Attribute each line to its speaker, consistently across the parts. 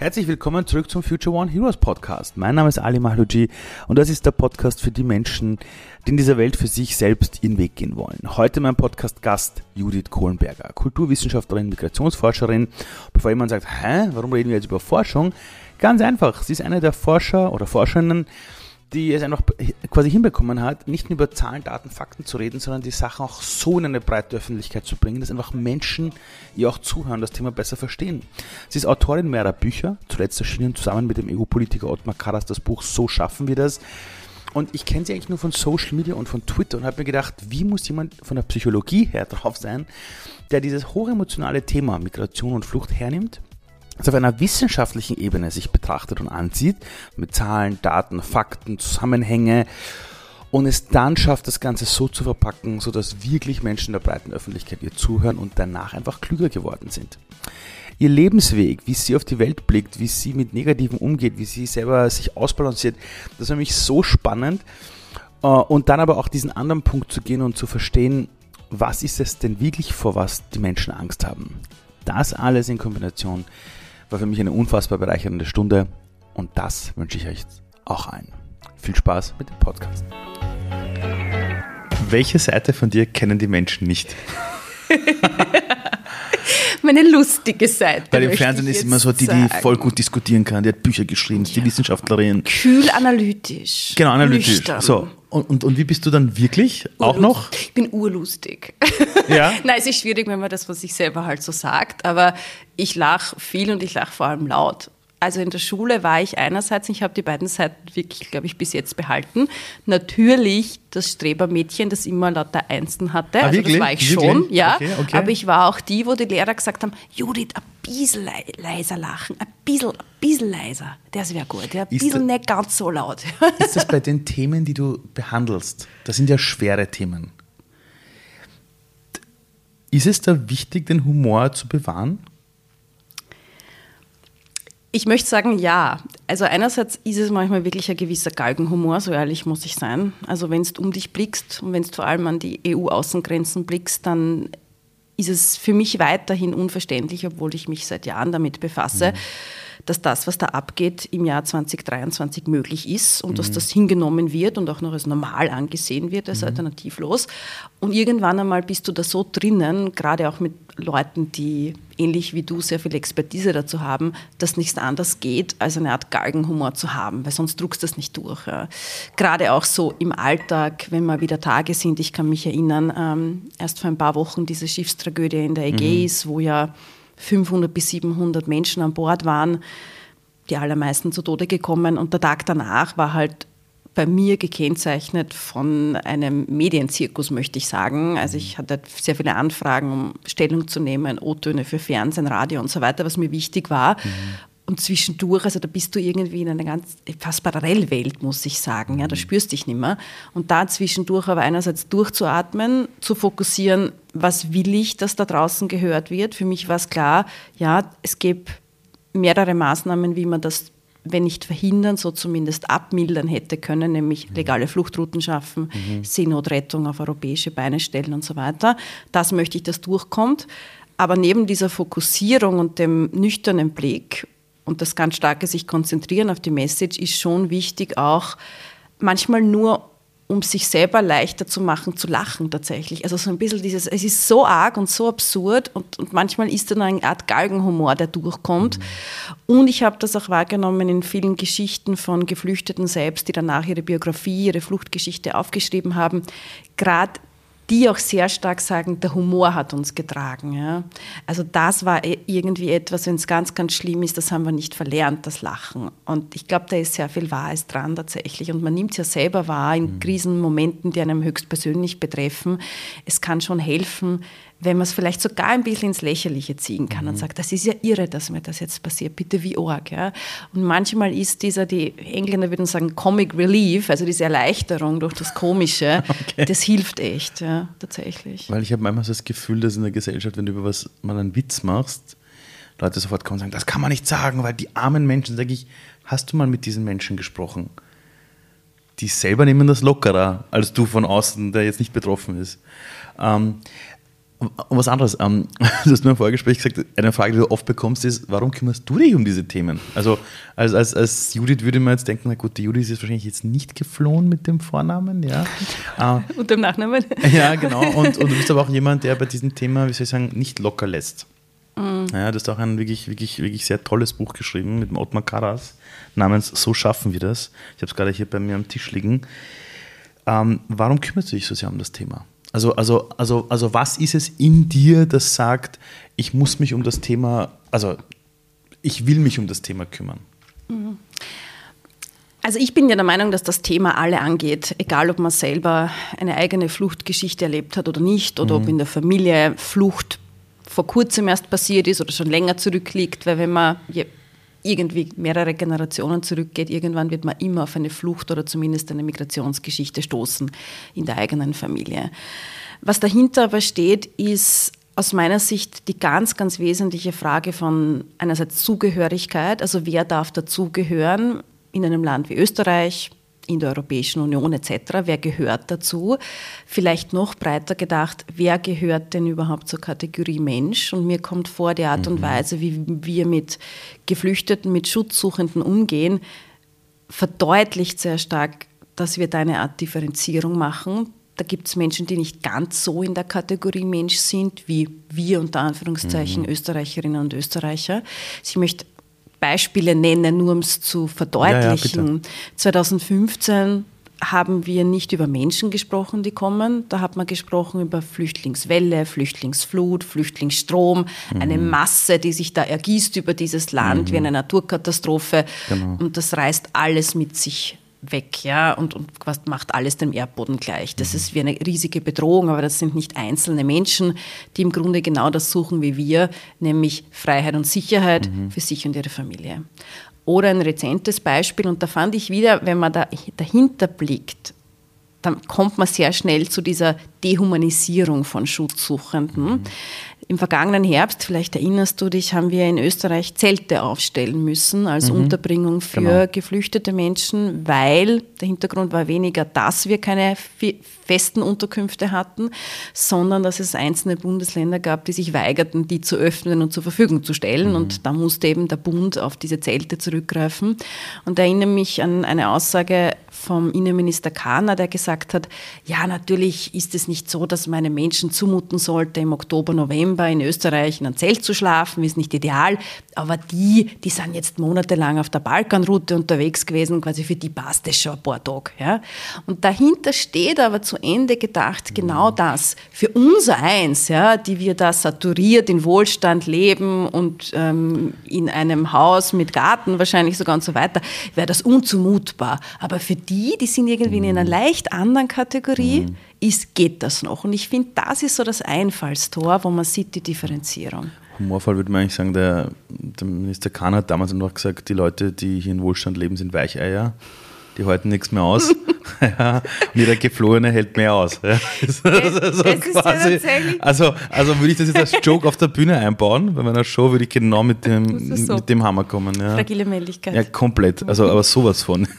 Speaker 1: Herzlich willkommen zurück zum Future One Heroes Podcast. Mein Name ist Ali Mahlouji und das ist der Podcast für die Menschen, die in dieser Welt für sich selbst ihren Weg gehen wollen. Heute mein Podcast-Gast Judith Kohlenberger, Kulturwissenschaftlerin, Migrationsforscherin. Bevor jemand sagt, hä, warum reden wir jetzt über Forschung? Ganz einfach, sie ist eine der Forscher oder Forscherinnen, die es einfach quasi hinbekommen hat, nicht nur über Zahlen, Daten, Fakten zu reden, sondern die Sachen auch so in eine breite Öffentlichkeit zu bringen, dass einfach Menschen, ihr auch zuhören, das Thema besser verstehen. Sie ist Autorin mehrerer Bücher, zuletzt erschienen zusammen mit dem EU-Politiker Ottmar Karas das Buch So schaffen wir das. Und ich kenne sie eigentlich nur von Social Media und von Twitter und habe mir gedacht, wie muss jemand von der Psychologie her drauf sein, der dieses hochemotionale Thema Migration und Flucht hernimmt es auf einer wissenschaftlichen Ebene sich betrachtet und ansieht, mit Zahlen, Daten, Fakten, Zusammenhänge und es dann schafft, das Ganze so zu verpacken, sodass wirklich Menschen der breiten Öffentlichkeit ihr zuhören und danach einfach klüger geworden sind. Ihr Lebensweg, wie sie auf die Welt blickt, wie sie mit Negativen umgeht, wie sie selber sich ausbalanciert, das war mich so spannend. Äh, und dann aber auch diesen anderen Punkt zu gehen und zu verstehen, was ist es denn wirklich, vor was die Menschen Angst haben. Das alles in Kombination war für mich eine unfassbar bereichernde Stunde und das wünsche ich euch auch allen. Viel Spaß mit dem Podcast. Welche Seite von dir kennen die Menschen nicht?
Speaker 2: Meine lustige Seite.
Speaker 1: Bei dem Fernsehen ist immer so die, die voll gut diskutieren kann. Die hat Bücher geschrieben, ist die Wissenschaftlerin.
Speaker 2: Kühl analytisch.
Speaker 1: Genau, analytisch. Nüchtern. So. Und, und, und wie bist du dann wirklich? Urlust. Auch noch?
Speaker 2: Ich bin urlustig. Ja? Nein, es ist schwierig, wenn man das von sich selber halt so sagt, aber ich lache viel und ich lache vor allem laut also in der Schule war ich einerseits, ich habe die beiden Seiten wirklich, glaube ich, bis jetzt behalten. Natürlich das Strebermädchen, das immer lauter Einsen hatte.
Speaker 1: Ah,
Speaker 2: also das war ich schon,
Speaker 1: wirklich?
Speaker 2: ja.
Speaker 1: Okay, okay.
Speaker 2: Aber ich war auch die, wo die Lehrer gesagt haben, Judith, ein bisschen leiser lachen, ein bisschen, ein bisschen leiser. Das wäre gut, ja. ein
Speaker 1: Ist
Speaker 2: bisschen nicht ganz so laut.
Speaker 1: Ist das bei den Themen, die du behandelst? Das sind ja schwere Themen. Ist es da wichtig, den Humor zu bewahren?
Speaker 2: Ich möchte sagen, ja. Also einerseits ist es manchmal wirklich ein gewisser Galgenhumor, so ehrlich muss ich sein. Also wenn du um dich blickst und wenn du vor allem an die EU-Außengrenzen blickst, dann ist es für mich weiterhin unverständlich, obwohl ich mich seit Jahren damit befasse, dass das, was da abgeht, im Jahr 2023 möglich ist und dass das hingenommen wird und auch noch als normal angesehen wird, als alternativlos. Und irgendwann einmal bist du da so drinnen, gerade auch mit Leuten, die ähnlich wie du sehr viel Expertise dazu haben, dass nichts anderes geht, als eine Art Galgenhumor zu haben, weil sonst druckst du das nicht durch. Ja. Gerade auch so im Alltag, wenn mal wieder Tage sind. Ich kann mich erinnern, ähm, erst vor ein paar Wochen diese Schiffstragödie in der Ägäis, wo ja 500 bis 700 Menschen an Bord waren, die allermeisten zu Tode gekommen. Und der Tag danach war halt bei mir gekennzeichnet von einem Medienzirkus, möchte ich sagen. Also ich hatte sehr viele Anfragen, um Stellung zu nehmen, O-Töne für Fernsehen, Radio und so weiter, was mir wichtig war. Und zwischendurch, also da bist du irgendwie in einer ganz fast Parallelwelt, muss ich sagen. Ja, da spürst dich nicht mehr. Und da zwischendurch aber einerseits durchzuatmen, zu fokussieren, was will ich, dass da draußen gehört wird. Für mich war es klar, ja, es gibt mehrere Maßnahmen, wie man das, wenn nicht verhindern, so zumindest abmildern hätte können, nämlich legale Fluchtrouten schaffen, Seenotrettung auf europäische Beine stellen und so weiter. Das möchte ich, dass durchkommt. Aber neben dieser Fokussierung und dem nüchternen Blick und das ganz starke sich konzentrieren auf die Message ist schon wichtig auch manchmal nur um sich selber leichter zu machen, zu lachen tatsächlich. Also so ein bisschen dieses, es ist so arg und so absurd und, und manchmal ist dann eine Art Galgenhumor, der durchkommt. Und ich habe das auch wahrgenommen in vielen Geschichten von Geflüchteten selbst, die danach ihre Biografie, ihre Fluchtgeschichte aufgeschrieben haben. Gerade die auch sehr stark sagen, der Humor hat uns getragen. Ja. Also das war e- irgendwie etwas, wenn es ganz, ganz schlimm ist, das haben wir nicht verlernt, das Lachen. Und ich glaube, da ist sehr viel Wahres dran tatsächlich. Und man nimmt es ja selber wahr in Krisenmomenten, die einem höchstpersönlich betreffen. Es kann schon helfen, wenn man es vielleicht sogar ein bisschen ins Lächerliche ziehen kann und sagt, das ist ja irre, dass mir das jetzt passiert, bitte wie arg. Ja? Und manchmal ist dieser, die Engländer würden sagen, Comic Relief, also diese Erleichterung durch das Komische, das hilft echt, ja, tatsächlich.
Speaker 1: Weil ich habe manchmal so das Gefühl, dass in der Gesellschaft, wenn du über was mal einen Witz machst, Leute sofort kommen und sagen, das kann man nicht sagen, weil die armen Menschen, sage ich, hast du mal mit diesen Menschen gesprochen? Die selber nehmen das lockerer als du von außen, der jetzt nicht betroffen ist. Ähm, Und was anderes, ähm, du hast mir im Vorgespräch gesagt, eine Frage, die du oft bekommst, ist, warum kümmerst du dich um diese Themen? Also als, als, als Judith würde man jetzt denken, na gut, die Judith ist wahrscheinlich jetzt nicht geflohen mit dem Vornamen, ja.
Speaker 2: Äh, und dem Nachnamen.
Speaker 1: Ja, genau. Und, und du bist aber auch jemand, der bei diesem Thema, wie soll ich sagen, nicht locker lässt. Mhm. Ja, du hast auch ein wirklich, wirklich, wirklich sehr tolles Buch geschrieben mit dem Ottmar Karas namens So schaffen wir das. Ich habe es gerade hier bei mir am Tisch liegen. Ähm, warum kümmerst du dich so sehr um das Thema? Also, also, also, also was ist es in dir, das sagt, ich muss mich um das Thema, also ich will mich um das Thema kümmern?
Speaker 2: Mhm. Also ich bin ja der Meinung, dass das Thema alle angeht, egal ob man selber eine eigene Fluchtgeschichte erlebt hat oder nicht, oder mhm. ob in der Familie Flucht vor kurzem erst passiert ist oder schon länger zurückliegt, weil wenn man irgendwie mehrere Generationen zurückgeht, irgendwann wird man immer auf eine Flucht oder zumindest eine Migrationsgeschichte stoßen in der eigenen Familie. Was dahinter aber steht, ist aus meiner Sicht die ganz, ganz wesentliche Frage von einerseits Zugehörigkeit, also wer darf dazugehören in einem Land wie Österreich, in der Europäischen Union etc. Wer gehört dazu? Vielleicht noch breiter gedacht, wer gehört denn überhaupt zur Kategorie Mensch? Und mir kommt vor, die Art und mhm. Weise, wie wir mit Geflüchteten, mit Schutzsuchenden umgehen, verdeutlicht sehr stark, dass wir da eine Art Differenzierung machen. Da gibt es Menschen, die nicht ganz so in der Kategorie Mensch sind, wie wir unter Anführungszeichen mhm. Österreicherinnen und Österreicher. Ich möchte Beispiele nennen, nur um es zu verdeutlichen. Ja, ja, 2015 haben wir nicht über Menschen gesprochen, die kommen. Da hat man gesprochen über Flüchtlingswelle, Flüchtlingsflut, Flüchtlingsstrom, mhm. eine Masse, die sich da ergießt über dieses Land mhm. wie eine Naturkatastrophe. Genau. Und das reißt alles mit sich weg, ja, und, und macht alles dem Erdboden gleich. Das mhm. ist wie eine riesige Bedrohung, aber das sind nicht einzelne Menschen, die im Grunde genau das suchen wie wir, nämlich Freiheit und Sicherheit mhm. für sich und ihre Familie. Oder ein rezentes Beispiel, und da fand ich wieder, wenn man da dahinter blickt, dann kommt man sehr schnell zu dieser Dehumanisierung von Schutzsuchenden. Mhm. Im vergangenen Herbst, vielleicht erinnerst du dich, haben wir in Österreich Zelte aufstellen müssen als mhm. Unterbringung für genau. geflüchtete Menschen, weil der Hintergrund war weniger, dass wir keine festen Unterkünfte hatten, sondern dass es einzelne Bundesländer gab, die sich weigerten, die zu öffnen und zur Verfügung zu stellen. Mhm. Und da musste eben der Bund auf diese Zelte zurückgreifen. Und erinnere mich an eine Aussage vom Innenminister Kahner, der gesagt hat, ja, natürlich ist es nicht so, dass man einem Menschen zumuten sollte, im Oktober, November in Österreich in einem Zelt zu schlafen, ist nicht ideal. Aber die, die sind jetzt monatelang auf der Balkanroute unterwegs gewesen, quasi für die passt es schon ein paar Tage. Ja. Und dahinter steht aber zu Ende gedacht genau das. Für unser Eins, ja, die wir da saturiert in Wohlstand leben und ähm, in einem Haus mit Garten wahrscheinlich sogar und so weiter, wäre das unzumutbar. Aber für die, die sind irgendwie in einer leicht anderen Kategorie, mhm. ist, geht das noch. Und ich finde, das ist so das Einfallstor, wo man sieht die Differenzierung.
Speaker 1: Humorvoll würde man eigentlich sagen, der, der Minister Kahn hat damals noch gesagt, die Leute, die hier in Wohlstand leben, sind Weicheier die halten nichts mehr aus. ja, und jeder Geflohene hält mehr aus. Ja. Also, quasi, also, also würde ich das jetzt als Joke auf der Bühne einbauen. Bei meiner Show würde ich genau mit dem, so. mit dem Hammer kommen. Ja.
Speaker 2: Fragile Männlichkeit.
Speaker 1: Ja, komplett. Also, aber sowas von.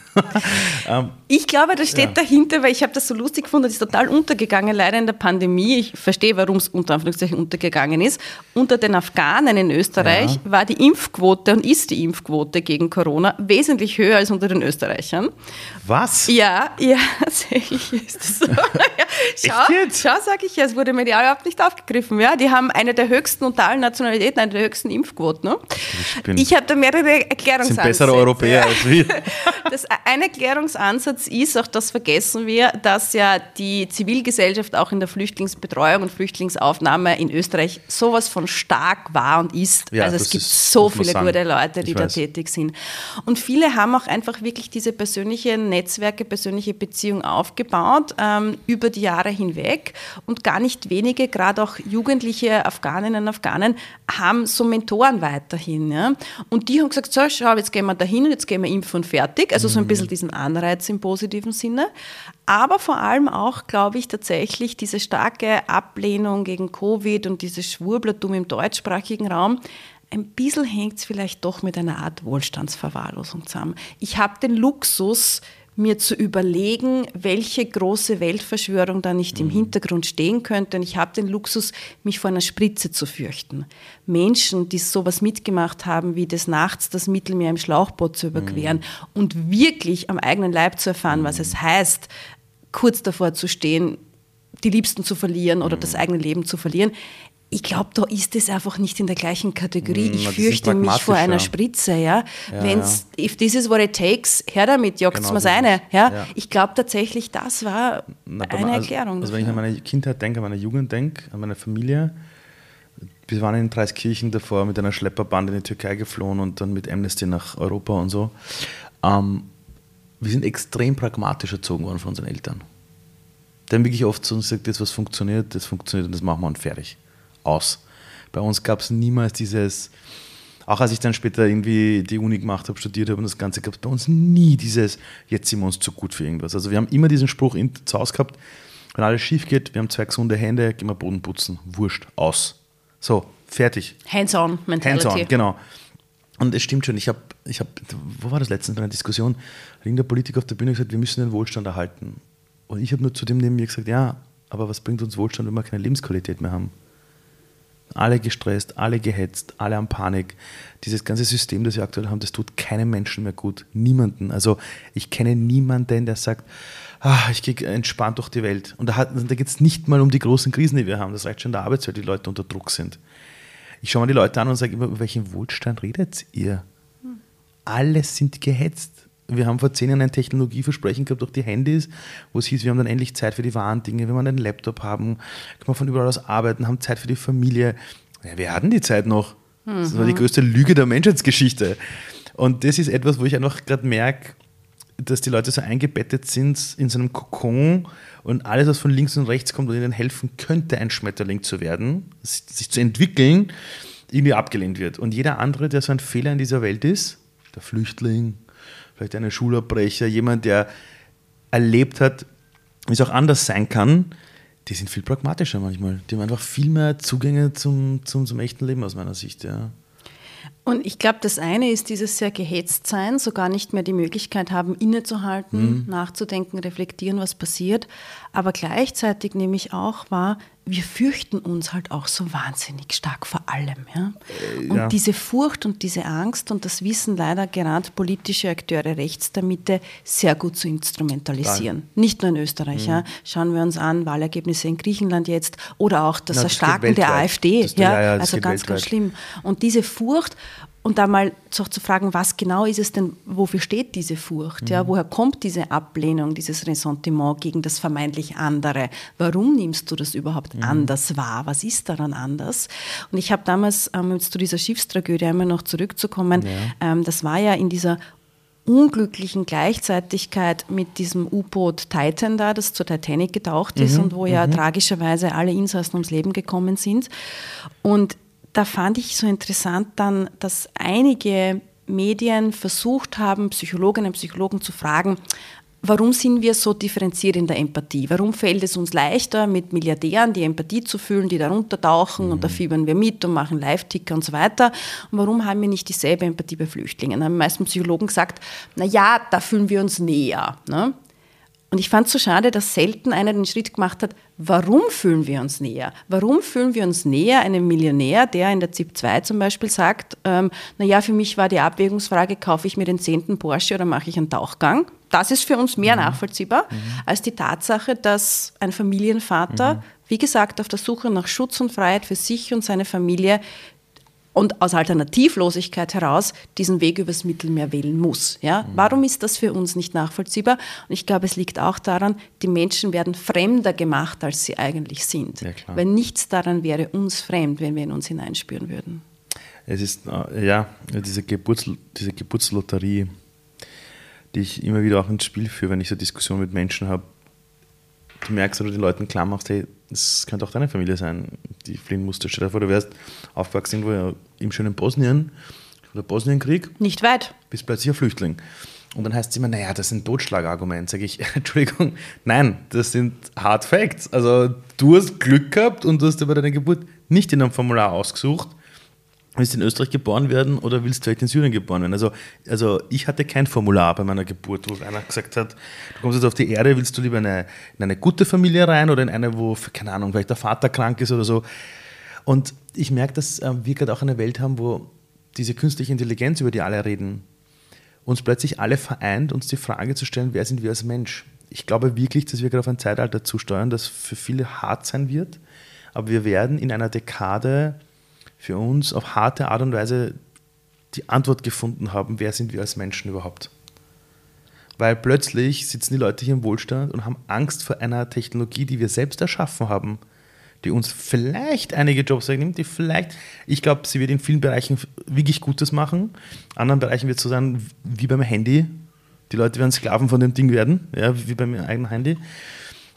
Speaker 2: Ähm, ich glaube, das steht ja. dahinter, weil ich habe das so lustig gefunden, das ist total untergegangen, leider in der Pandemie. Ich verstehe, warum es unter Anführungszeichen untergegangen ist. Unter den Afghanen in Österreich war die Impfquote und ist die Impfquote gegen Corona wesentlich höher als unter den Österreichern.
Speaker 1: Was?
Speaker 2: Ja, ja, tatsächlich ist das so. ja, schau, schau sage ich ja, es wurde medial überhaupt nicht aufgegriffen. Ja, die haben eine der höchsten unter allen Nationalitäten, eine der höchsten Impfquoten. Ne? Ich, ich habe da mehrere Erklärungsansätze. Sind
Speaker 1: bessere Europäer als wir.
Speaker 2: Das, ein Erklärungsansatz ist, auch das vergessen wir, dass ja die Zivilgesellschaft auch in der Flüchtlingsbetreuung und Flüchtlingsaufnahme in Österreich sowas von stark war und ist. Ja, also es gibt ist, so viele gute Leute, die ich da weiß. tätig sind. Und viele haben auch einfach wirklich diese persönliche persönliche Netzwerke, persönliche Beziehungen aufgebaut ähm, über die Jahre hinweg. Und gar nicht wenige, gerade auch jugendliche Afghaninnen und Afghanen, haben so Mentoren weiterhin. Ja? Und die haben gesagt, so, schau, jetzt gehen wir dahin und jetzt gehen wir impfen und fertig. Also so ein mhm. bisschen diesen Anreiz im positiven Sinne. Aber vor allem auch, glaube ich, tatsächlich diese starke Ablehnung gegen Covid und dieses Schwurblertum im deutschsprachigen Raum ein bisschen hängt es vielleicht doch mit einer Art Wohlstandsverwahrlosung zusammen. Ich habe den Luxus, mir zu überlegen, welche große Weltverschwörung da nicht im mhm. Hintergrund stehen könnte. Und ich habe den Luxus, mich vor einer Spritze zu fürchten. Menschen, die sowas mitgemacht haben, wie des Nachts das Mittelmeer im Schlauchboot zu überqueren mhm. und wirklich am eigenen Leib zu erfahren, mhm. was es heißt, kurz davor zu stehen, die Liebsten zu verlieren oder das mhm. eigene Leben zu verlieren ich glaube, da ist es einfach nicht in der gleichen Kategorie. Mm, ich fürchte mich vor einer Spritze, ja. ja Wenn's, ja. if this is what it takes, her damit, jagt genau, mir's eine. Ja? ja. Ich glaube tatsächlich, das war Na, eine
Speaker 1: also,
Speaker 2: Erklärung.
Speaker 1: Also, wenn ich an meine Kindheit denke, an meine Jugend denke, an meine Familie, wir waren in Dreiskirchen davor mit einer Schlepperbande in die Türkei geflohen und dann mit Amnesty nach Europa und so. Ähm, wir sind extrem pragmatisch erzogen worden von unseren Eltern. Die haben wirklich oft so gesagt, das was funktioniert, das funktioniert und das machen wir und fertig aus. Bei uns gab es niemals dieses, auch als ich dann später irgendwie die Uni gemacht habe, studiert habe und das Ganze, gab es bei uns nie dieses, jetzt sind wir uns zu gut für irgendwas. Also wir haben immer diesen Spruch in, zu Hause gehabt, wenn alles schief geht, wir haben zwei gesunde Hände, gehen wir Boden putzen, wurscht, aus. So, fertig.
Speaker 2: Hands-on Mentality.
Speaker 1: Hands-on, genau. Und es stimmt schon, ich habe, ich hab, wo war das letztens bei einer Diskussion, irgendein Politiker auf der Bühne gesagt, wir müssen den Wohlstand erhalten. Und ich habe nur zu dem neben mir gesagt, ja, aber was bringt uns Wohlstand, wenn wir keine Lebensqualität mehr haben? Alle gestresst, alle gehetzt, alle am Panik. Dieses ganze System, das wir aktuell haben, das tut keinem Menschen mehr gut. Niemanden. Also ich kenne niemanden, der sagt, ah, ich gehe entspannt durch die Welt. Und da, da geht es nicht mal um die großen Krisen, die wir haben. Das reicht schon in der Arbeitswelt, die Leute unter Druck sind. Ich schaue mal die Leute an und sage immer, über welchen Wohlstand redet ihr? Hm. Alle sind gehetzt wir haben vor zehn Jahren ein Technologieversprechen gehabt durch die Handys, wo es hieß, wir haben dann endlich Zeit für die wahren Dinge, wenn wir einen Laptop haben, können wir von überall aus arbeiten, haben Zeit für die Familie. Ja, wir hatten die Zeit noch. Das war die mhm. größte Lüge der Menschheitsgeschichte. Und das ist etwas, wo ich einfach gerade merke, dass die Leute so eingebettet sind in so einem Kokon und alles, was von links und rechts kommt und ihnen helfen könnte, ein Schmetterling zu werden, sich zu entwickeln, irgendwie abgelehnt wird. Und jeder andere, der so ein Fehler in dieser Welt ist, der Flüchtling, vielleicht ein Schulabbrecher, jemand, der erlebt hat, wie es auch anders sein kann, die sind viel pragmatischer manchmal. Die haben einfach viel mehr Zugänge zum, zum, zum echten Leben aus meiner Sicht. Ja.
Speaker 2: Und ich glaube, das eine ist dieses sehr gehetzt sein, so gar nicht mehr die Möglichkeit haben, innezuhalten, mhm. nachzudenken, reflektieren, was passiert. Aber gleichzeitig nehme ich auch wahr, wir fürchten uns halt auch so wahnsinnig stark vor allem. Ja? Äh, und ja. diese Furcht und diese Angst, und das wissen leider gerade politische Akteure rechts der Mitte sehr gut zu instrumentalisieren. Nein. Nicht nur in Österreich. Mhm. Ja? Schauen wir uns an, Wahlergebnisse in Griechenland jetzt oder auch das Na, das Erstarken der AfD. Das, ja, ja also ganz, weltweit. ganz schlimm. Und diese Furcht und da mal so zu fragen, was genau ist es denn, wofür steht diese Furcht? Mhm. Ja, woher kommt diese Ablehnung, dieses Ressentiment gegen das vermeintlich andere? Warum nimmst du das überhaupt mhm. anders wahr? Was ist daran anders? Und ich habe damals, ähm, jetzt zu dieser Schiffstragödie einmal noch zurückzukommen, ja. ähm, das war ja in dieser unglücklichen Gleichzeitigkeit mit diesem U-Boot Titan da, das zur Titanic getaucht ist mhm, und wo ja mhm. tragischerweise alle Insassen ums Leben gekommen sind. Und da fand ich so interessant dann, dass einige Medien versucht haben, Psychologinnen und Psychologen zu fragen, warum sind wir so differenziert in der Empathie? Warum fällt es uns leichter, mit Milliardären die Empathie zu fühlen, die darunter tauchen mhm. und da mhm. fiebern wir mit und machen Live-Ticker und so weiter? Und warum haben wir nicht dieselbe Empathie bei Flüchtlingen? Da haben die meisten Psychologen gesagt, na ja, da fühlen wir uns näher. Ne? Und ich fand es so schade, dass selten einer den Schritt gemacht hat, warum fühlen wir uns näher? Warum fühlen wir uns näher einem Millionär, der in der ZIP 2 zum Beispiel sagt, ähm, naja, für mich war die Abwägungsfrage, kaufe ich mir den zehnten Porsche oder mache ich einen Tauchgang? Das ist für uns mehr mhm. nachvollziehbar mhm. als die Tatsache, dass ein Familienvater, mhm. wie gesagt, auf der Suche nach Schutz und Freiheit für sich und seine Familie und aus Alternativlosigkeit heraus diesen Weg übers Mittelmeer wählen muss. Ja? Mhm. Warum ist das für uns nicht nachvollziehbar? Und ich glaube, es liegt auch daran, die Menschen werden fremder gemacht, als sie eigentlich sind. Ja, Weil nichts daran wäre uns fremd, wenn wir in uns hineinspüren würden.
Speaker 1: Es ist, äh, ja, diese, Geburts, diese Geburtslotterie, die ich immer wieder auch ins Spiel führe, wenn ich so Diskussionen mit Menschen habe, du merkst oder die Leuten klar machst, hey, das könnte auch deine Familie sein, die fliehen musste. Stell dir vor, du wärst aufgewachsen irgendwo im schönen Bosnien, oder Bosnienkrieg.
Speaker 2: Nicht weit.
Speaker 1: Bist plötzlich ein Flüchtling. Und dann heißt es immer, naja, das sind Totschlagargumente. Sage ich, Entschuldigung, nein, das sind Hard Facts. Also du hast Glück gehabt und du hast dir bei deiner Geburt nicht in einem Formular ausgesucht, Willst du in Österreich geboren werden oder willst du vielleicht in Syrien geboren werden? Also, also ich hatte kein Formular bei meiner Geburt, wo einer gesagt hat, du kommst jetzt auf die Erde, willst du lieber in eine, in eine gute Familie rein oder in eine, wo, keine Ahnung, vielleicht der Vater krank ist oder so. Und ich merke, dass äh, wir gerade auch eine Welt haben, wo diese künstliche Intelligenz, über die alle reden, uns plötzlich alle vereint, uns die Frage zu stellen, wer sind wir als Mensch? Ich glaube wirklich, dass wir gerade auf ein Zeitalter zusteuern, das für viele hart sein wird, aber wir werden in einer Dekade für uns auf harte Art und Weise die Antwort gefunden haben, wer sind wir als Menschen überhaupt. Weil plötzlich sitzen die Leute hier im Wohlstand und haben Angst vor einer Technologie, die wir selbst erschaffen haben, die uns vielleicht einige Jobs wegnimmt, die vielleicht, ich glaube, sie wird in vielen Bereichen wirklich Gutes machen. In anderen Bereichen wird es so sein wie beim Handy. Die Leute werden Sklaven von dem Ding werden, ja, wie beim eigenen Handy.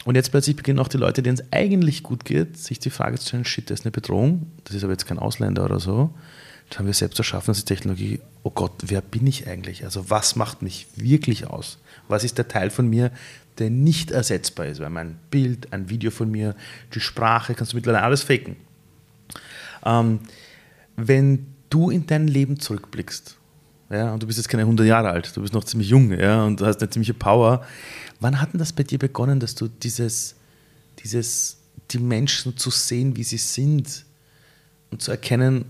Speaker 1: Und jetzt plötzlich beginnen auch die Leute, denen es eigentlich gut geht, sich die Frage zu stellen, shit, das ist eine Bedrohung, das ist aber jetzt kein Ausländer oder so. Das haben wir selbst erschaffen, das ist Technologie. Oh Gott, wer bin ich eigentlich? Also was macht mich wirklich aus? Was ist der Teil von mir, der nicht ersetzbar ist? Weil mein Bild, ein Video von mir, die Sprache, kannst du mittlerweile alles faken. Ähm, wenn du in dein Leben zurückblickst, ja, und du bist jetzt keine 100 Jahre alt, du bist noch ziemlich jung, ja, und hast eine ziemliche Power, Wann hat denn das bei dir begonnen, dass du dieses, dieses, die Menschen zu sehen, wie sie sind und zu erkennen,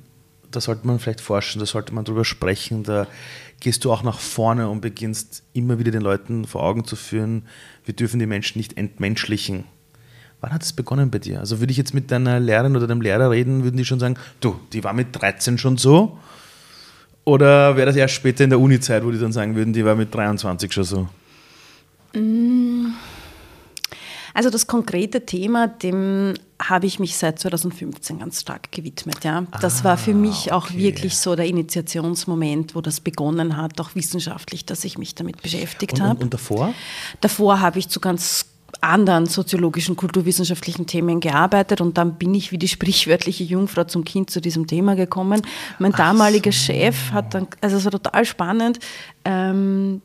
Speaker 1: da sollte man vielleicht forschen, da sollte man drüber sprechen, da gehst du auch nach vorne und beginnst immer wieder den Leuten vor Augen zu führen, wir dürfen die Menschen nicht entmenschlichen. Wann hat es begonnen bei dir? Also würde ich jetzt mit deiner Lehrerin oder deinem Lehrer reden, würden die schon sagen, du, die war mit 13 schon so? Oder wäre das erst später in der Uni-Zeit, wo die dann sagen würden, die war mit 23 schon so?
Speaker 2: Mm. Also das konkrete Thema, dem habe ich mich seit 2015 ganz stark gewidmet. Ja. Das ah, war für mich auch okay. wirklich so der Initiationsmoment, wo das begonnen hat, auch wissenschaftlich, dass ich mich damit beschäftigt habe.
Speaker 1: Und, und davor?
Speaker 2: Davor habe ich zu ganz anderen soziologischen, kulturwissenschaftlichen Themen gearbeitet und dann bin ich wie die sprichwörtliche Jungfrau zum Kind zu diesem Thema gekommen. Mein damaliger so. Chef hat dann, also es war total spannend, ähm,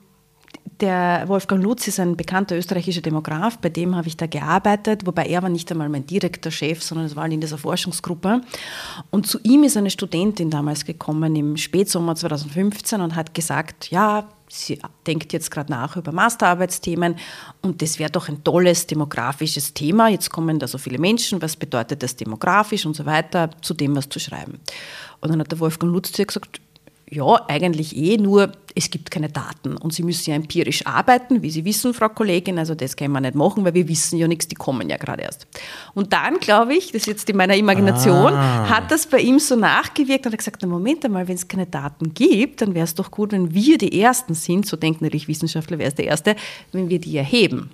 Speaker 2: der Wolfgang Lutz ist ein bekannter österreichischer Demograf, bei dem habe ich da gearbeitet, wobei er war nicht einmal mein direkter Chef, sondern es war in dieser Forschungsgruppe. Und zu ihm ist eine Studentin damals gekommen im Spätsommer 2015 und hat gesagt, ja, sie denkt jetzt gerade nach über Masterarbeitsthemen und das wäre doch ein tolles demografisches Thema. Jetzt kommen da so viele Menschen, was bedeutet das demografisch und so weiter, zu dem was zu schreiben. Und dann hat der Wolfgang Lutz zu ihr gesagt, ja, eigentlich eh, nur es gibt keine Daten und Sie müssen ja empirisch arbeiten, wie Sie wissen, Frau Kollegin, also das kann man nicht machen, weil wir wissen ja nichts, die kommen ja gerade erst. Und dann, glaube ich, das ist jetzt in meiner Imagination, ah. hat das bei ihm so nachgewirkt und hat gesagt, na Moment einmal, wenn es keine Daten gibt, dann wäre es doch gut, wenn wir die Ersten sind, so denken natürlich Wissenschaftler, wer ist der Erste, wenn wir die erheben.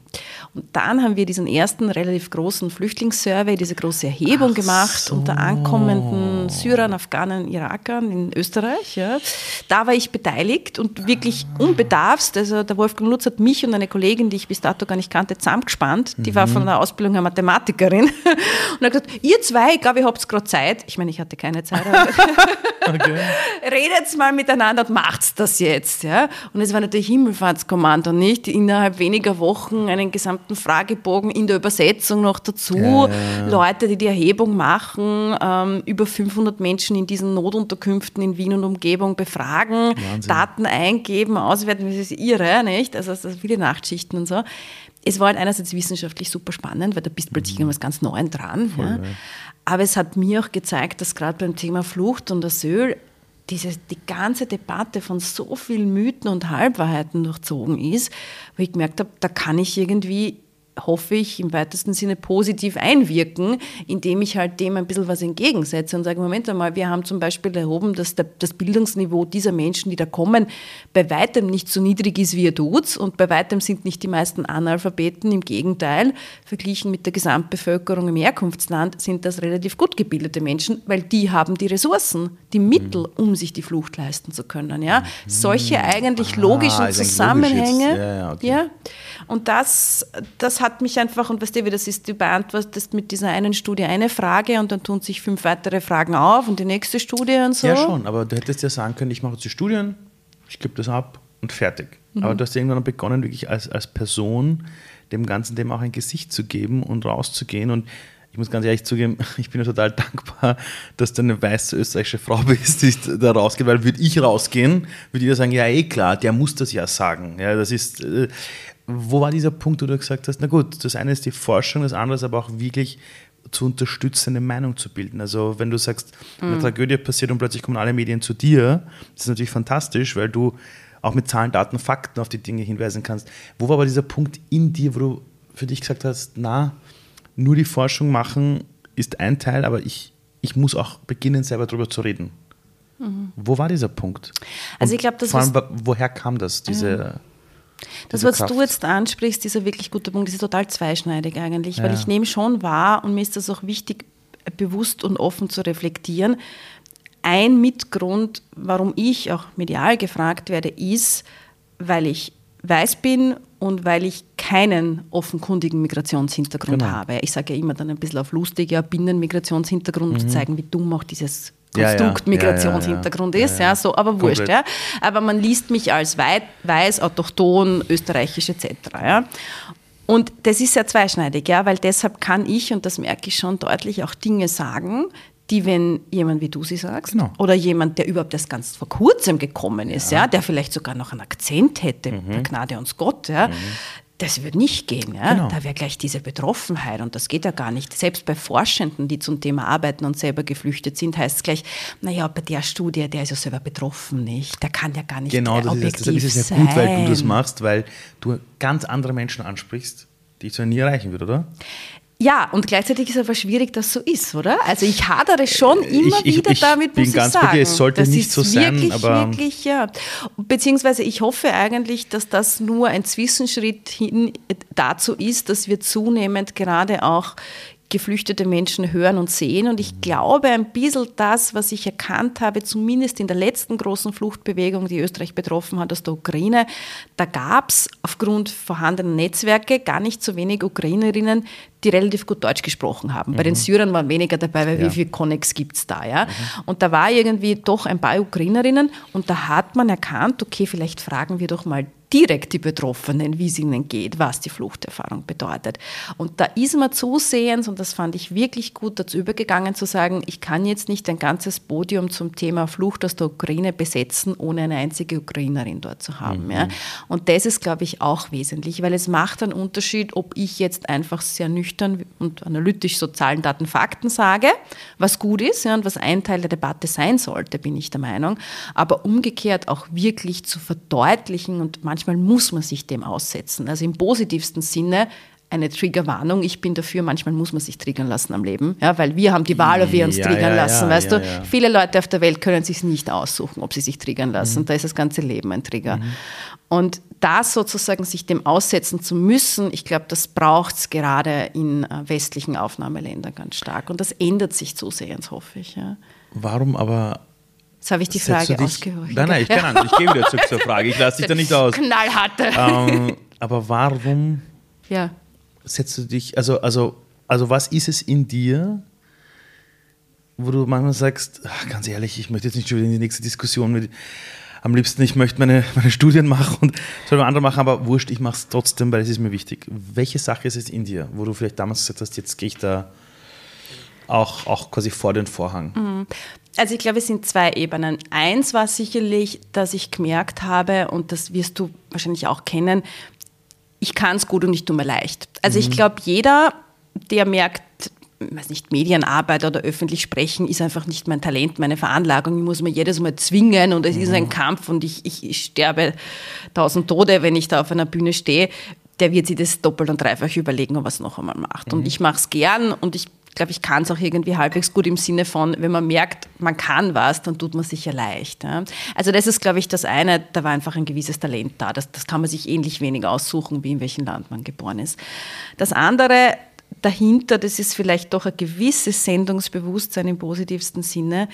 Speaker 2: Und dann haben wir diesen ersten relativ großen Flüchtlingssurvey, diese große Erhebung Ach gemacht so. unter ankommenden Syrern, Afghanen, Irakern in Österreich. Ja. Da war ich beteiligt und wirklich unbedarfst. Also der Wolfgang Lutz hat mich und eine Kollegin, die ich bis dato gar nicht kannte, zusammengespannt. Die mhm. war von der Ausbildung her Mathematikerin. Und hat gesagt, ihr zwei, ich glaube, ihr habt gerade Zeit. Ich meine, ich hatte keine Zeit. okay. Redet mal miteinander und macht das jetzt. Ja? Und es war natürlich Himmelfahrtskommando, nicht? Innerhalb weniger Wochen einen gesamten Fragebogen in der Übersetzung noch dazu. Ja, ja. Leute, die die Erhebung machen, ähm, über 500 Menschen in diesen Notunterkünften in Wien und Umgebung befragen, Wahnsinn. Daten eingeben, auswerten, das ist irre, nicht? Also, also viele Nachtschichten und so. Es war halt einerseits wissenschaftlich super spannend, weil da bist du plötzlich mhm. was ganz Neues dran. Voll, ja. Aber es hat mir auch gezeigt, dass gerade beim Thema Flucht und Asyl diese, die ganze Debatte von so vielen Mythen und Halbwahrheiten durchzogen ist, wo ich gemerkt habe, da kann ich irgendwie hoffe ich, im weitesten Sinne positiv einwirken, indem ich halt dem ein bisschen was entgegensetze und sage, Moment einmal, wir haben zum Beispiel erhoben, dass der, das Bildungsniveau dieser Menschen, die da kommen, bei weitem nicht so niedrig ist, wie ihr tut und bei weitem sind nicht die meisten Analphabeten, im Gegenteil, verglichen mit der Gesamtbevölkerung im Herkunftsland sind das relativ gut gebildete Menschen, weil die haben die Ressourcen, die Mittel, mhm. um sich die Flucht leisten zu können. Ja? Solche eigentlich ah, logischen ah, Zusammenhänge. Ja, ja, okay. ja, und das, das hat mich einfach, und weißt du, wie das ist, du beantwortest mit dieser einen Studie eine Frage und dann tun sich fünf weitere Fragen auf und die nächste Studie und so.
Speaker 1: Ja, schon, aber du hättest ja sagen können, ich mache jetzt die Studien, ich gebe das ab und fertig. Mhm. Aber du hast irgendwann begonnen, wirklich als, als Person dem ganzen dem auch ein Gesicht zu geben und rauszugehen. Und ich muss ganz ehrlich zugeben, ich bin ja total dankbar, dass du eine weiße österreichische Frau bist, die da rausgeht, weil würde ich rausgehen, würde ich sagen, ja eh klar, der muss das ja sagen. Ja, das ist, äh, wo war dieser Punkt, wo du gesagt hast, na gut, das eine ist die Forschung, das andere ist aber auch wirklich zu unterstützen, eine Meinung zu bilden. Also wenn du sagst, eine mhm. Tragödie passiert und plötzlich kommen alle Medien zu dir, das ist natürlich fantastisch, weil du auch mit Zahlen, Daten, Fakten auf die Dinge hinweisen kannst. Wo war aber dieser Punkt in dir, wo du für dich gesagt hast, na, nur die Forschung machen ist ein Teil, aber ich, ich muss auch beginnen, selber darüber zu reden. Mhm. Wo war dieser Punkt?
Speaker 2: Also ich glaube, das
Speaker 1: vor allem, woher kam das, diese,
Speaker 2: ja. Das, was Kraft. du jetzt ansprichst, dieser wirklich gute Punkt, das ist total zweischneidig eigentlich, weil ja. ich nehme schon wahr und mir ist das auch wichtig, bewusst und offen zu reflektieren. Ein Mitgrund, warum ich auch medial gefragt werde, ist, weil ich weiß bin und weil ich keinen offenkundigen Migrationshintergrund genau. habe. Ich sage ja immer dann ein bisschen auf lustig, ja, Binnenmigrationshintergrund, um mhm. zu zeigen, wie dumm auch dieses Konstrukt ja, ja. Migrationshintergrund ja, ist, ja, so, aber wurscht, ja. Aber man liest mich als weit, weiß, autochton, österreichisch etc. Ja. Und das ist sehr zweischneidig, ja, weil deshalb kann ich, und das merke ich schon deutlich, auch Dinge sagen, die, wenn jemand wie du sie sagst, genau. oder jemand, der überhaupt erst ganz vor kurzem gekommen ist, ja, ja der vielleicht sogar noch einen Akzent hätte, mhm. der Gnade uns Gott, ja, mhm. Das würde nicht gehen. Ja? Genau. Da wäre gleich diese Betroffenheit und das geht ja gar nicht. Selbst bei Forschenden, die zum Thema arbeiten und selber geflüchtet sind, heißt es gleich, naja, bei der Studie, der ist ja selber betroffen, nicht? Der kann ja gar nicht
Speaker 1: genau, das objektiv Genau, deshalb ist es ja gut, weil du das machst, weil du ganz andere Menschen ansprichst, die ich so nie erreichen würde, oder?
Speaker 2: Ja, und gleichzeitig ist es aber schwierig, dass so ist, oder? Also ich hadere schon immer ich, wieder ich damit,
Speaker 1: bin muss
Speaker 2: ganz
Speaker 1: ich sagen. Dir, es sollte das nicht so
Speaker 2: wirklich,
Speaker 1: sein, aber
Speaker 2: wirklich, ja. Beziehungsweise ich hoffe eigentlich, dass das nur ein Zwischenschritt hin dazu ist, dass wir zunehmend gerade auch geflüchtete Menschen hören und sehen. Und ich glaube, ein bisschen das, was ich erkannt habe, zumindest in der letzten großen Fluchtbewegung, die Österreich betroffen hat aus der Ukraine, da gab es aufgrund vorhandener Netzwerke gar nicht so wenig Ukrainerinnen, die relativ gut Deutsch gesprochen haben. Mhm. Bei den mhm. Syrern waren weniger dabei, weil ja. wie viele Connex gibt es da? Ja? Mhm. Und da war irgendwie doch ein paar Ukrainerinnen und da hat man erkannt, okay, vielleicht fragen wir doch mal direkt die Betroffenen, wie es ihnen geht, was die Fluchterfahrung bedeutet. Und da ist man zusehends, und das fand ich wirklich gut, dazu übergegangen zu sagen, ich kann jetzt nicht ein ganzes Podium zum Thema Flucht aus der Ukraine besetzen, ohne eine einzige Ukrainerin dort zu haben. Mhm. Ja. Und das ist, glaube ich, auch wesentlich, weil es macht einen Unterschied, ob ich jetzt einfach sehr nüchtern und analytisch so Zahlen, Daten, Fakten sage, was gut ist ja, und was ein Teil der Debatte sein sollte, bin ich der Meinung, aber umgekehrt auch wirklich zu verdeutlichen und manchmal manchmal muss man sich dem aussetzen. Also im positivsten Sinne eine Triggerwarnung. Ich bin dafür, manchmal muss man sich triggern lassen am Leben, ja, weil wir haben die Wahl, ob wir uns ja, triggern ja, lassen, ja, weißt du. Viele Leute auf der Welt können sich nicht aussuchen, ob sie sich triggern lassen. Mhm. Da ist das ganze Leben ein Trigger. Mhm. Und das sozusagen sich dem aussetzen zu müssen, ich glaube, das braucht es gerade in äh, westlichen Aufnahmeländern ganz stark. Und das ändert sich zusehends, hoffe ich.
Speaker 1: Warum aber
Speaker 2: Jetzt habe ich die Frage ausgeholt.
Speaker 1: Nein, nein, ich kann ja. Ich gehe wieder zurück zur Frage. Ich lasse dich da nicht aus.
Speaker 2: Knallharte.
Speaker 1: Ähm, aber warum
Speaker 2: ja.
Speaker 1: setzt du dich, also, also, also was ist es in dir, wo du manchmal sagst, ach, ganz ehrlich, ich möchte jetzt nicht schon wieder in die nächste Diskussion mit, am liebsten, ich möchte meine, meine Studien machen und soll andere machen, aber wurscht, ich mache es trotzdem, weil es ist mir wichtig. Welche Sache ist es in dir, wo du vielleicht damals gesagt hast, jetzt gehe ich da auch, auch quasi vor den Vorhang?
Speaker 2: Mhm. Also ich glaube, es sind zwei Ebenen. Eins war sicherlich, dass ich gemerkt habe, und das wirst du wahrscheinlich auch kennen, ich kann es gut und ich tue mir leicht. Also mhm. ich glaube, jeder, der merkt, weiß nicht, Medienarbeit oder öffentlich sprechen ist einfach nicht mein Talent, meine Veranlagung. Ich muss mir jedes Mal zwingen und es mhm. ist ein mhm. Kampf und ich, ich, ich sterbe tausend Tode, wenn ich da auf einer Bühne stehe. Der wird sich das doppelt und dreifach überlegen, ob er es noch einmal macht. Mhm. Und ich mache es gern und ich glaube, ich kann es auch irgendwie halbwegs gut im Sinne von, wenn man merkt, man kann was, dann tut man sich ja leicht. Ja. Also das ist, glaube ich, das eine, da war einfach ein gewisses Talent da. Das, das kann man sich ähnlich wenig aussuchen, wie in welchem Land man geboren ist. Das andere dahinter, das ist vielleicht doch ein gewisses Sendungsbewusstsein im positivsten Sinne,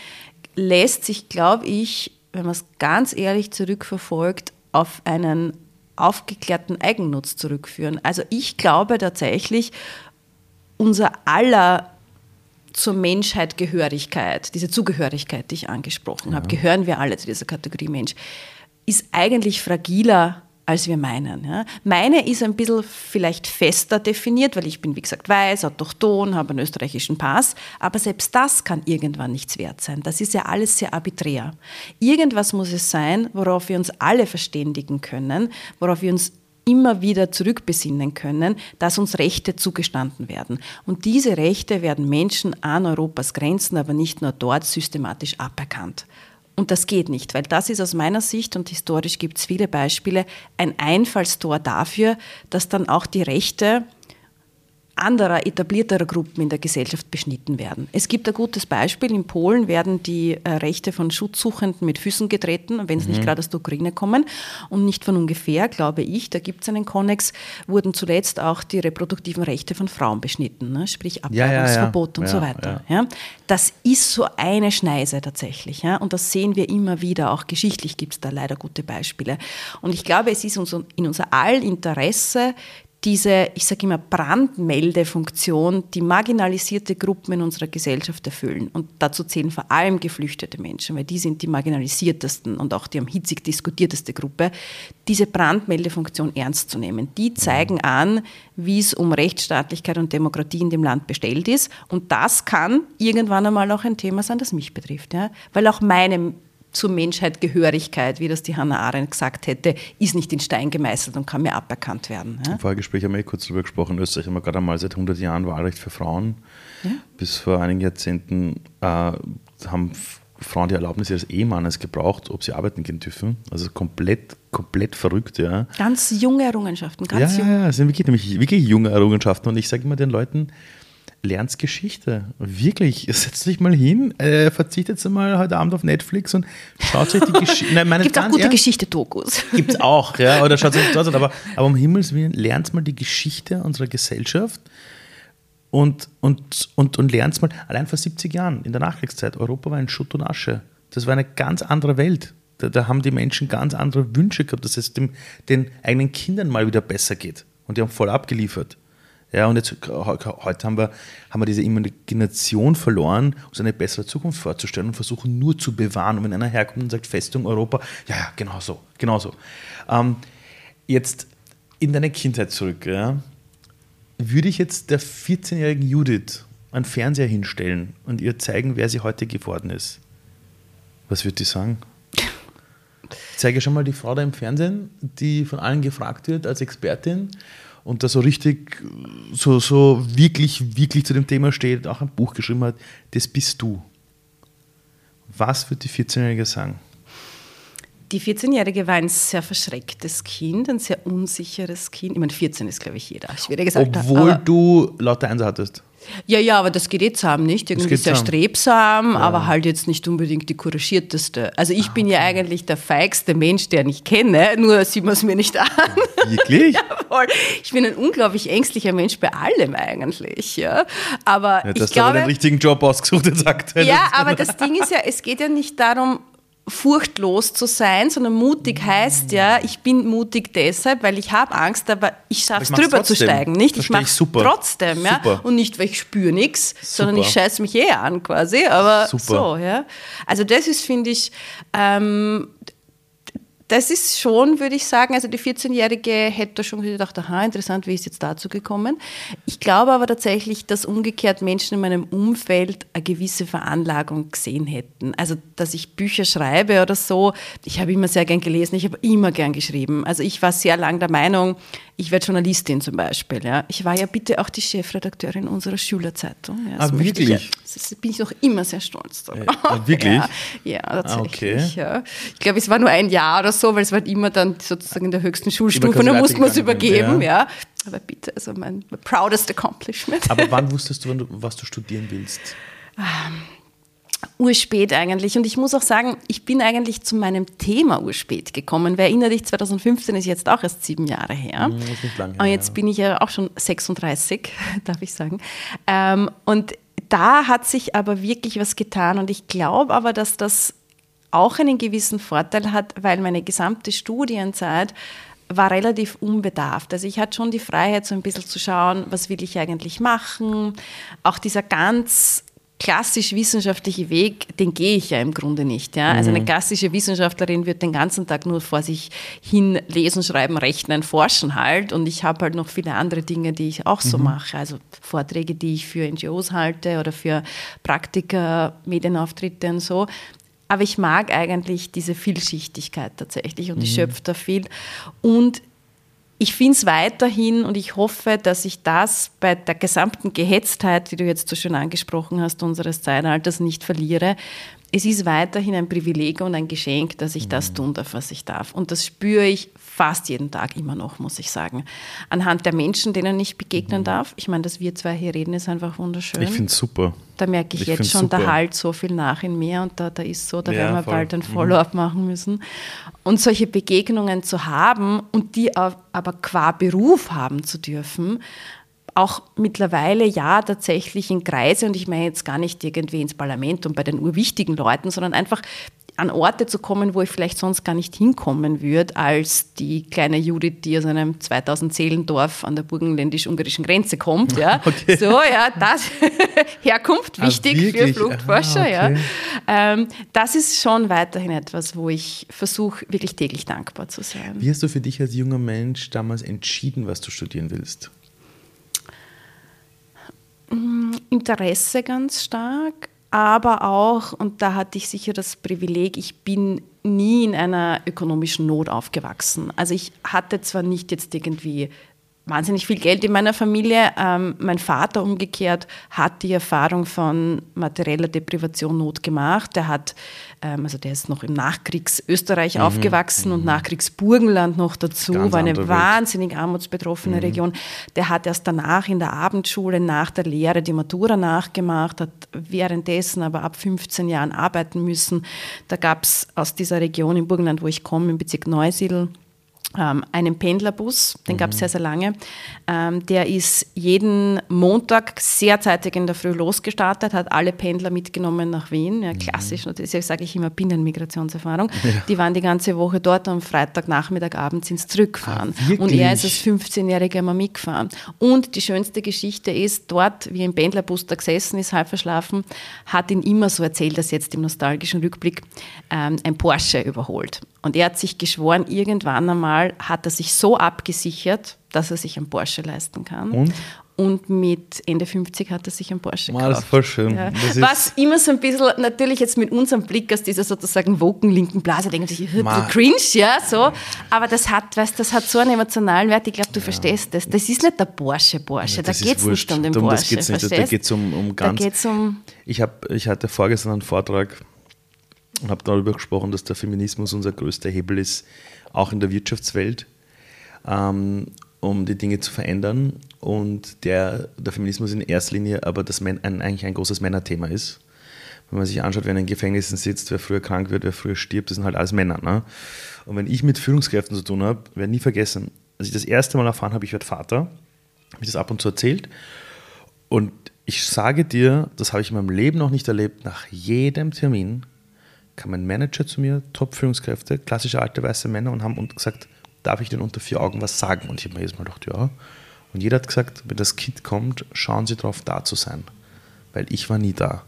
Speaker 2: lässt sich, glaube ich, wenn man es ganz ehrlich zurückverfolgt, auf einen aufgeklärten Eigennutz zurückführen. Also ich glaube tatsächlich, unser aller zur Menschheit Gehörigkeit, diese Zugehörigkeit, die ich angesprochen ja. habe, gehören wir alle zu dieser Kategorie Mensch, ist eigentlich fragiler, als wir meinen. Ja. Meine ist ein bisschen vielleicht fester definiert, weil ich bin, wie gesagt, weiß, autochton, habe einen österreichischen Pass, aber selbst das kann irgendwann nichts wert sein. Das ist ja alles sehr arbiträr. Irgendwas muss es sein, worauf wir uns alle verständigen können, worauf wir uns immer wieder zurückbesinnen können, dass uns Rechte zugestanden werden. Und diese Rechte werden Menschen an Europas Grenzen, aber nicht nur dort, systematisch aberkannt. Und das geht nicht, weil das ist aus meiner Sicht, und historisch gibt es viele Beispiele, ein Einfallstor dafür, dass dann auch die Rechte anderer, etablierterer Gruppen in der Gesellschaft beschnitten werden. Es gibt ein gutes Beispiel. In Polen werden die äh, Rechte von Schutzsuchenden mit Füßen getreten, wenn sie mhm. nicht gerade aus der Ukraine kommen. Und nicht von ungefähr, glaube ich, da gibt es einen Konnex, wurden zuletzt auch die reproduktiven Rechte von Frauen beschnitten, ne? sprich Abtreibungsverbot ja, ja, ja. und so weiter. Ja. Das ist so eine Schneise tatsächlich. Und das sehen wir immer wieder. Auch geschichtlich gibt es da leider gute Beispiele. Und ich glaube, es ist in unser all Interesse, diese, ich sage immer, Brandmeldefunktion, die marginalisierte Gruppen in unserer Gesellschaft erfüllen. Und dazu zählen vor allem geflüchtete Menschen, weil die sind die marginalisiertesten und auch die am hitzig diskutierteste Gruppe. Diese Brandmeldefunktion ernst zu nehmen. Die zeigen an, wie es um Rechtsstaatlichkeit und Demokratie in dem Land bestellt ist. Und das kann irgendwann einmal auch ein Thema sein, das mich betrifft. Ja? Weil auch meine zur Menschheit Gehörigkeit, wie das die Hannah Arendt gesagt hätte, ist nicht in Stein gemeißelt und kann mir aberkannt werden.
Speaker 1: Ja? Im Vorgespräch haben wir eh kurz darüber gesprochen. In Österreich haben wir gerade einmal seit 100 Jahren Wahlrecht für Frauen. Ja? Bis vor einigen Jahrzehnten äh, haben Frauen die Erlaubnis ihres Ehemannes gebraucht, ob sie arbeiten gehen dürfen. Also komplett, komplett verrückt, ja.
Speaker 2: Ganz junge Errungenschaften, ganz
Speaker 1: ja,
Speaker 2: jung.
Speaker 1: Ja, es sind wirklich, nämlich wirklich junge Errungenschaften. Und ich sage immer den Leuten, lernst Geschichte. Wirklich, setzt dich mal hin, äh, verzichtet mal heute Abend auf Netflix und schaut euch die Geschichte.
Speaker 2: Gibt auch gute Geschichte-Dokus.
Speaker 1: Gibt es auch, ja, oder schaut euch das an. Aber, aber um Himmels Willen, lernt mal die Geschichte unserer Gesellschaft und, und, und, und lernt mal, allein vor 70 Jahren, in der Nachkriegszeit, Europa war in Schutt und Asche. Das war eine ganz andere Welt. Da, da haben die Menschen ganz andere Wünsche gehabt, dass es dem, den eigenen Kindern mal wieder besser geht. Und die haben voll abgeliefert. Ja, und jetzt heute haben wir, haben wir diese Imagination verloren, uns eine bessere Zukunft vorzustellen und versuchen nur zu bewahren. Und wenn einer herkommt und sagt Festung Europa, ja, ja, genau so, genau so. Ähm, jetzt in deine Kindheit zurück, ja, würde ich jetzt der 14-jährigen Judith einen Fernseher hinstellen und ihr zeigen, wer sie heute geworden ist. Was würde die sagen? Ich zeige schon mal die Frau da im Fernsehen, die von allen gefragt wird als Expertin und da so richtig, so, so wirklich, wirklich zu dem Thema steht, auch ein Buch geschrieben hat, das bist du. Was wird die 14-Jährige sagen?
Speaker 2: Die 14-Jährige war ein sehr verschrecktes Kind, ein sehr unsicheres Kind. Ich meine, 14 ist, glaube ich, jeder. Schwieriges
Speaker 1: Obwohl du lauter Einser hattest.
Speaker 2: Ja, ja, aber das geht jetzt zusammen, nicht? Irgendwie sehr strebsam, ja. aber halt jetzt nicht unbedingt die couragierteste. Also ich ah, bin ja eigentlich der feigste Mensch, der ich kenne, nur sieht man es mir nicht an.
Speaker 1: Wirklich?
Speaker 2: Jawohl. Ich bin ein unglaublich ängstlicher Mensch bei allem eigentlich, ja. Aber ja,
Speaker 1: ich
Speaker 2: glaube,
Speaker 1: den richtigen Job ausgesucht und sagt.
Speaker 2: Ja, aber das Ding ist ja, es geht ja nicht darum, furchtlos zu sein, sondern mutig heißt ja, ich bin mutig deshalb, weil ich habe Angst, aber ich schaffe es drüber trotzdem. zu steigen, nicht?
Speaker 1: ich mache es trotzdem,
Speaker 2: ja, super. und nicht, weil ich spüre nichts, sondern ich scheiße mich eh an quasi, aber super. so, ja. Also das ist, finde ich, ähm, das ist schon, würde ich sagen, also die 14-Jährige hätte schon gedacht, aha, interessant, wie ist jetzt dazu gekommen. Ich glaube aber tatsächlich, dass umgekehrt Menschen in meinem Umfeld eine gewisse Veranlagung gesehen hätten. Also, dass ich Bücher schreibe oder so, ich habe immer sehr gern gelesen, ich habe immer gern geschrieben. Also ich war sehr lang der Meinung, ich werde Journalistin zum Beispiel. Ja. Ich war ja bitte auch die Chefredakteurin unserer Schülerzeitung. Ja,
Speaker 1: ah, wirklich?
Speaker 2: Ich, das bin ich noch immer sehr stolz drauf.
Speaker 1: Ah, wirklich?
Speaker 2: Ja, ja tatsächlich. Ah, okay. ja. Ich glaube, es war nur ein Jahr oder so, weil es war halt immer dann sozusagen in der höchsten Schulstufe und dann musste man es übergeben. Ja. Aber bitte, also mein proudest accomplishment.
Speaker 1: Aber wann wusstest du, was du studieren willst?
Speaker 2: Ähm, urspät eigentlich. Und ich muss auch sagen, ich bin eigentlich zu meinem Thema urspät gekommen. Wer erinnert dich, 2015 ist jetzt auch erst sieben Jahre her.
Speaker 1: Das ist nicht lange
Speaker 2: Und jetzt ja. bin ich ja auch schon 36, darf ich sagen. Ähm, und da hat sich aber wirklich was getan. Und ich glaube aber, dass das auch einen gewissen Vorteil hat, weil meine gesamte Studienzeit war relativ unbedarft. Also ich hatte schon die Freiheit, so ein bisschen zu schauen, was will ich eigentlich machen. Auch dieser ganz klassisch wissenschaftliche Weg, den gehe ich ja im Grunde nicht. Ja? Also eine mhm. klassische Wissenschaftlerin wird den ganzen Tag nur vor sich hin lesen, schreiben, rechnen, forschen halt. Und ich habe halt noch viele andere Dinge, die ich auch so mhm. mache. Also Vorträge, die ich für NGOs halte oder für Praktiker, Medienauftritte und so. Aber ich mag eigentlich diese Vielschichtigkeit tatsächlich und mhm. ich schöpfe da viel. Und ich finde es weiterhin und ich hoffe, dass ich das bei der gesamten Gehetztheit, die du jetzt so schön angesprochen hast, unseres Zeitalters nicht verliere, es ist weiterhin ein Privileg und ein Geschenk, dass ich das mhm. tun darf, was ich darf. Und das spüre ich fast jeden Tag immer noch, muss ich sagen. Anhand der Menschen, denen ich begegnen mhm. darf. Ich meine, dass wir zwei hier reden, ist einfach wunderschön.
Speaker 1: Ich finde es super.
Speaker 2: Da merke ich, ich jetzt schon, super. da halt so viel nach in mir und da, da ist so, da ja, werden wir voll. bald ein mhm. Follow-up mhm. machen müssen. Und solche Begegnungen zu haben und die aber qua Beruf haben zu dürfen, auch mittlerweile ja tatsächlich in Kreise, und ich meine jetzt gar nicht irgendwie ins Parlament und bei den urwichtigen Leuten, sondern einfach an Orte zu kommen, wo ich vielleicht sonst gar nicht hinkommen würde, als die kleine Judith, die aus einem 2000 Seelendorf an der burgenländisch-ungarischen Grenze kommt. Ja. Okay. So, ja, das Herkunft wichtig ah, für Fluchtforscher. Ah, okay. ja. Ähm, das ist schon weiterhin etwas, wo ich versuche, wirklich täglich dankbar zu sein.
Speaker 1: Wie hast du für dich als junger Mensch damals entschieden, was du studieren willst?
Speaker 2: Mm, Interesse ganz stark, aber auch, und da hatte ich sicher das Privileg, ich bin nie in einer ökonomischen Not aufgewachsen. Also ich hatte zwar nicht jetzt irgendwie wahnsinnig viel Geld in meiner Familie. Ähm, mein Vater umgekehrt hat die Erfahrung von materieller Deprivation Not gemacht. Der hat, ähm, also der ist noch im Nachkriegs-Österreich mhm. aufgewachsen mhm. und Nachkriegsburgenland noch dazu, Ganz war eine wahnsinnig armutsbetroffene mhm. Region. Der hat erst danach in der Abendschule nach der Lehre die Matura nachgemacht, hat währenddessen aber ab 15 Jahren arbeiten müssen. Da gab es aus dieser Region im Burgenland, wo ich komme, im Bezirk Neusiedl, ähm, einen Pendlerbus, den gab es mhm. sehr, sehr lange. Ähm, der ist jeden Montag sehr zeitig in der Früh losgestartet, hat alle Pendler mitgenommen nach Wien. Ja, mhm. klassisch, mhm. das sage ich immer, Binnenmigrationserfahrung. Ja. Die waren die ganze Woche dort und am abends sind sie zurückgefahren. Ah, und er ist als 15-Jähriger immer mitgefahren. Und die schönste Geschichte ist, dort, wie im Pendlerbus da gesessen ist, halb verschlafen, hat ihn immer so erzählt, dass jetzt im nostalgischen Rückblick ähm, ein Porsche überholt. Und er hat sich geschworen, irgendwann einmal hat er sich so abgesichert, dass er sich einen Porsche leisten kann. Und? Und mit Ende 50 hat er sich einen Porsche
Speaker 1: gekauft. Das ist voll schön. Ja.
Speaker 2: Was immer so ein bisschen, natürlich jetzt mit unserem Blick aus dieser sozusagen woken linken Blase, denken sich, cringe, ja, so. Aber das hat, weißt, das hat so einen emotionalen Wert. Ich glaube, du ja. verstehst das. Das ist nicht der Porsche Porsche. Ja, da geht es nicht um den Porsche. Das
Speaker 1: geht's nicht. Da geht es um, um ganz. Da geht's um ich, hab, ich hatte vorgestern einen Vortrag und habe darüber gesprochen, dass der Feminismus unser größter Hebel ist, auch in der Wirtschaftswelt, ähm, um die Dinge zu verändern. Und der, der Feminismus in erster Linie aber das ein, eigentlich ein großes Männerthema ist. Wenn man sich anschaut, wer in Gefängnissen sitzt, wer früher krank wird, wer früher stirbt, das sind halt alles Männer. Ne? Und wenn ich mit Führungskräften zu tun habe, werde nie vergessen, als ich das erste Mal erfahren habe, ich werde Vater, habe ich das ab und zu erzählt. Und ich sage dir, das habe ich in meinem Leben noch nicht erlebt, nach jedem Termin kam ein Manager zu mir, Top-Führungskräfte, klassische alte weiße Männer und haben gesagt, darf ich denn unter vier Augen was sagen? Und ich habe mir jedes Mal gedacht, ja. Und jeder hat gesagt, wenn das Kind kommt, schauen Sie darauf, da zu sein. Weil ich war nie da.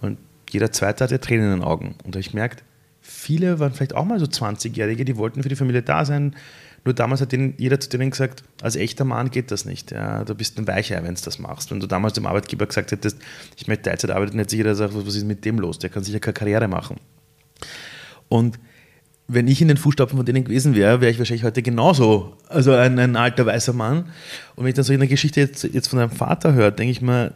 Speaker 1: Und jeder Zweite hatte Tränen in den Augen. Und da habe ich gemerkt, viele waren vielleicht auch mal so 20-Jährige, die wollten für die Familie da sein, nur damals hat jeder zu denen gesagt, als echter Mann geht das nicht. Ja, du bist ein Weicher, wenn du das machst. Wenn du damals dem Arbeitgeber gesagt hättest, ich möchte Teilzeit arbeiten, hätte sich jeder gesagt, was ist mit dem los? Der kann sicher keine Karriere machen. Und wenn ich in den Fußstapfen von denen gewesen wäre, wäre ich wahrscheinlich heute genauso, also ein, ein, alter weißer Mann. Und wenn ich dann so eine Geschichte jetzt, jetzt von einem Vater höre, denke ich mir,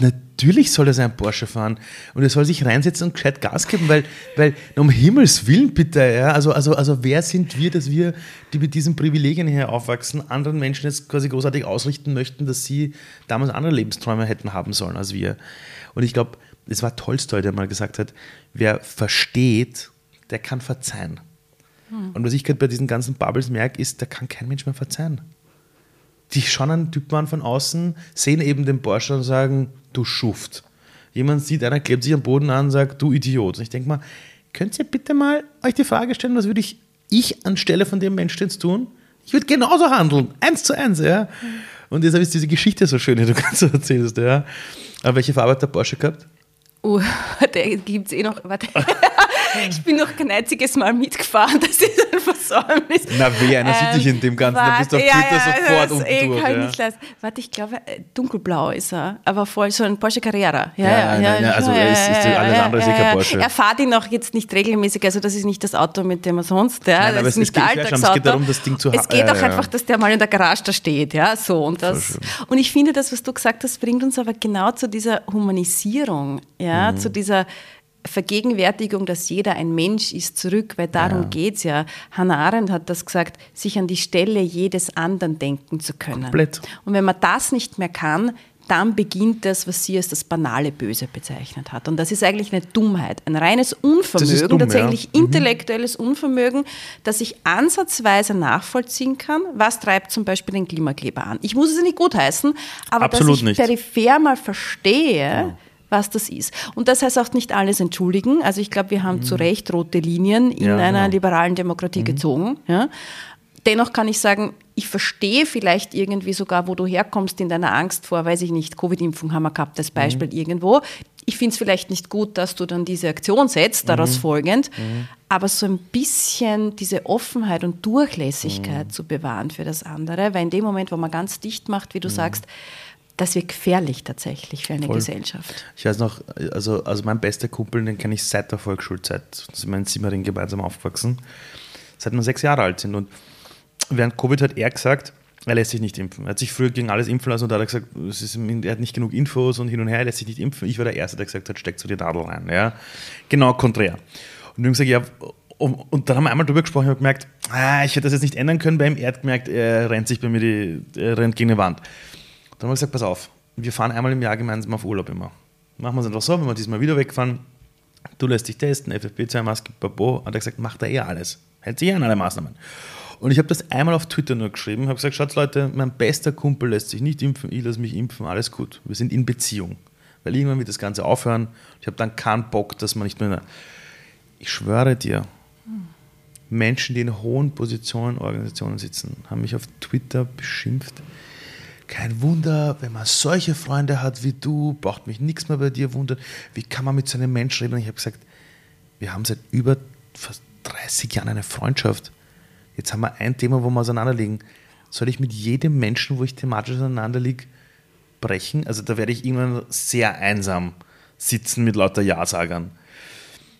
Speaker 1: natürlich soll er seinen Porsche fahren und er soll sich reinsetzen und gescheit Gas geben, weil, weil um Himmels Willen bitte, ja, also, also, also wer sind wir, dass wir, die mit diesen Privilegien hier aufwachsen, anderen Menschen jetzt quasi großartig ausrichten möchten, dass sie damals andere Lebensträume hätten haben sollen als wir. Und ich glaube, es war Tolstoi, der mal gesagt hat, wer versteht, der kann verzeihen. Hm. Und was ich gerade bei diesen ganzen Bubbles merke, ist, da kann kein Mensch mehr verzeihen. Die schauen einen Typen an von außen, sehen eben den Porsche und sagen, du Schuft. Jemand sieht, einer klebt sich am Boden an und sagt, du Idiot. Und ich denke mal, könnt ihr bitte mal euch die Frage stellen, was würde ich, ich anstelle von dem Menschen jetzt tun? Ich würde genauso handeln, eins zu eins. Ja? Und jetzt habe ich diese Geschichte so schön, die du gerade so erzählst, ja. Aber welche Farbe hat der Porsche gehabt?
Speaker 2: Uh, der gibt es eh noch. Warte. ich bin noch kein einziges Mal mitgefahren, das ist ein Versäumnis.
Speaker 1: Na, wie einer sieht dich in dem Ganzen, da bist du auf
Speaker 2: ja,
Speaker 1: Twitter
Speaker 2: ja,
Speaker 1: sofort
Speaker 2: das eh,
Speaker 1: durch.
Speaker 2: kann
Speaker 1: Ja.
Speaker 2: nicht leisten. Warte, ich glaube, äh, dunkelblau ist er, aber voll so ein Porsche Carrera. Ja,
Speaker 1: Ja,
Speaker 2: ja, ja,
Speaker 1: also er ist- ist alles andere ist eh kein. Porsche.
Speaker 2: Er fährt ihn auch jetzt nicht regelmäßig, also das ist nicht das Auto, mit dem er sonst, ja,
Speaker 1: Nein,
Speaker 2: das
Speaker 1: aber
Speaker 2: ist
Speaker 1: es-
Speaker 2: nicht
Speaker 1: geht-
Speaker 2: Alltagsauto.
Speaker 1: es geht darum, das Ding zu ha-
Speaker 2: Es geht auch einfach, dass der mal in der Garage da steht, ja, so und das. Und ich finde, das, was du gesagt hast, bringt uns aber genau zu dieser Humanisierung, ja,
Speaker 1: Mhm.
Speaker 2: zu dieser Vergegenwärtigung, dass jeder ein Mensch ist, zurück, weil darum
Speaker 1: Ja.
Speaker 2: geht's ja. Hannah Arendt hat das gesagt, sich an die Stelle jedes anderen denken zu können.
Speaker 1: Komplett.
Speaker 2: Und wenn man das nicht mehr kann, dann beginnt das, was sie als das banale Böse bezeichnet hat. Und das ist eigentlich eine Dummheit, ein reines Unvermögen,
Speaker 1: dumm,
Speaker 2: tatsächlich
Speaker 1: ja. Mhm.
Speaker 2: intellektuelles Unvermögen, das ich ansatzweise nachvollziehen kann. Was treibt zum Beispiel den Klimakleber an? Ich muss es nicht gutheißen, aber
Speaker 1: Absolut
Speaker 2: dass ich
Speaker 1: nicht.
Speaker 2: peripher mal verstehe, was das ist. Und das heißt auch nicht alles entschuldigen. Also ich glaube, wir haben zu Recht rote Linien in
Speaker 1: Mhm. Ja,
Speaker 2: einer
Speaker 1: genau.
Speaker 2: liberalen Demokratie gezogen. Ja. Dennoch kann ich sagen, ich verstehe vielleicht irgendwie sogar, wo du herkommst in deiner Angst vor, weiß ich nicht, Covid-Impfung haben wir gehabt als Beispiel irgendwo. Ich finde es vielleicht nicht gut, dass du dann diese Aktion setzt, daraus folgend, aber so ein bisschen diese Offenheit und Durchlässigkeit zu bewahren für das andere, weil in dem Moment, wo man ganz dicht macht, wie du sagst, das wird gefährlich tatsächlich für eine
Speaker 1: Voll.
Speaker 2: Gesellschaft.
Speaker 1: Ich weiß noch, also, also mein bester Kumpel, den kenne ich seit der Volksschulzeit. Sind wir in Simmering gemeinsam aufgewachsen. Seit wir sechs Jahre alt sind. Und während Covid hat er gesagt, er lässt sich nicht impfen. Er hat sich früher gegen alles impfen lassen und da hat er gesagt, es ist, er hat nicht genug Infos und hin und her, er lässt sich nicht impfen. Ich war der Erste, der gesagt hat, steck so die Nadel rein. Ja? Genau konträr. Und wir haben gesagt, ja, und dann haben wir einmal drüber gesprochen und habe gemerkt, ah, ich hätte das jetzt nicht ändern können bei ihm. Er hat gemerkt, er rennt sich bei mir die, rennt gegen die Wand. Dann haben wir gesagt, pass auf, wir fahren einmal im Jahr gemeinsam auf Urlaub immer. Machen wir es einfach so, wenn wir diesmal wieder wegfahren, du lässt dich testen, FFP2-Maske, Babo, hat er gesagt, macht er eh alles. Hält sich eh an alle Maßnahmen. Und ich habe das einmal auf Twitter nur geschrieben, habe gesagt, schaut Leute, mein bester Kumpel lässt sich nicht impfen, ich lasse mich impfen, alles gut. Wir sind in Beziehung. Weil irgendwann wird das Ganze aufhören. Ich habe dann keinen Bock, dass man nicht mehr... Ich schwöre dir, Menschen, die in hohen Positionen Organisationen sitzen, haben mich auf Twitter beschimpft. Kein Wunder, wenn man solche Freunde hat wie du, braucht mich nichts mehr bei dir wundern. Wie kann man mit so einem Menschen reden? Und ich habe gesagt, wir haben seit über fast 30 Jahren eine Freundschaft. Jetzt haben wir ein Thema, wo wir auseinanderliegen. Soll ich mit jedem Menschen, wo ich thematisch auseinanderliege, brechen? Also da werde ich irgendwann sehr einsam sitzen mit lauter Ja-Sagern.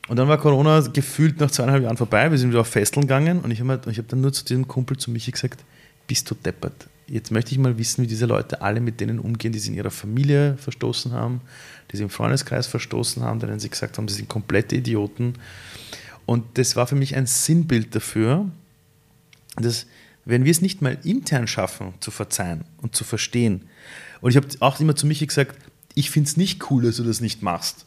Speaker 1: Und dann war Corona gefühlt nach zweieinhalb Jahren vorbei. Wir sind wieder auf Festeln gegangen und ich habe hab dann nur zu diesem Kumpel, zu Michi gesagt, bist du deppert. Jetzt möchte ich mal wissen, wie diese Leute alle mit denen umgehen, die sie in ihrer Familie verstoßen haben, die sie im Freundeskreis verstoßen haben, denen sie gesagt haben, sie sind komplette Idioten. Und das war für mich ein Sinnbild dafür, dass wenn wir es nicht mal intern schaffen, zu verzeihen und zu verstehen, und ich habe auch immer zu Michi gesagt, ich finde es nicht cool, dass du das nicht machst,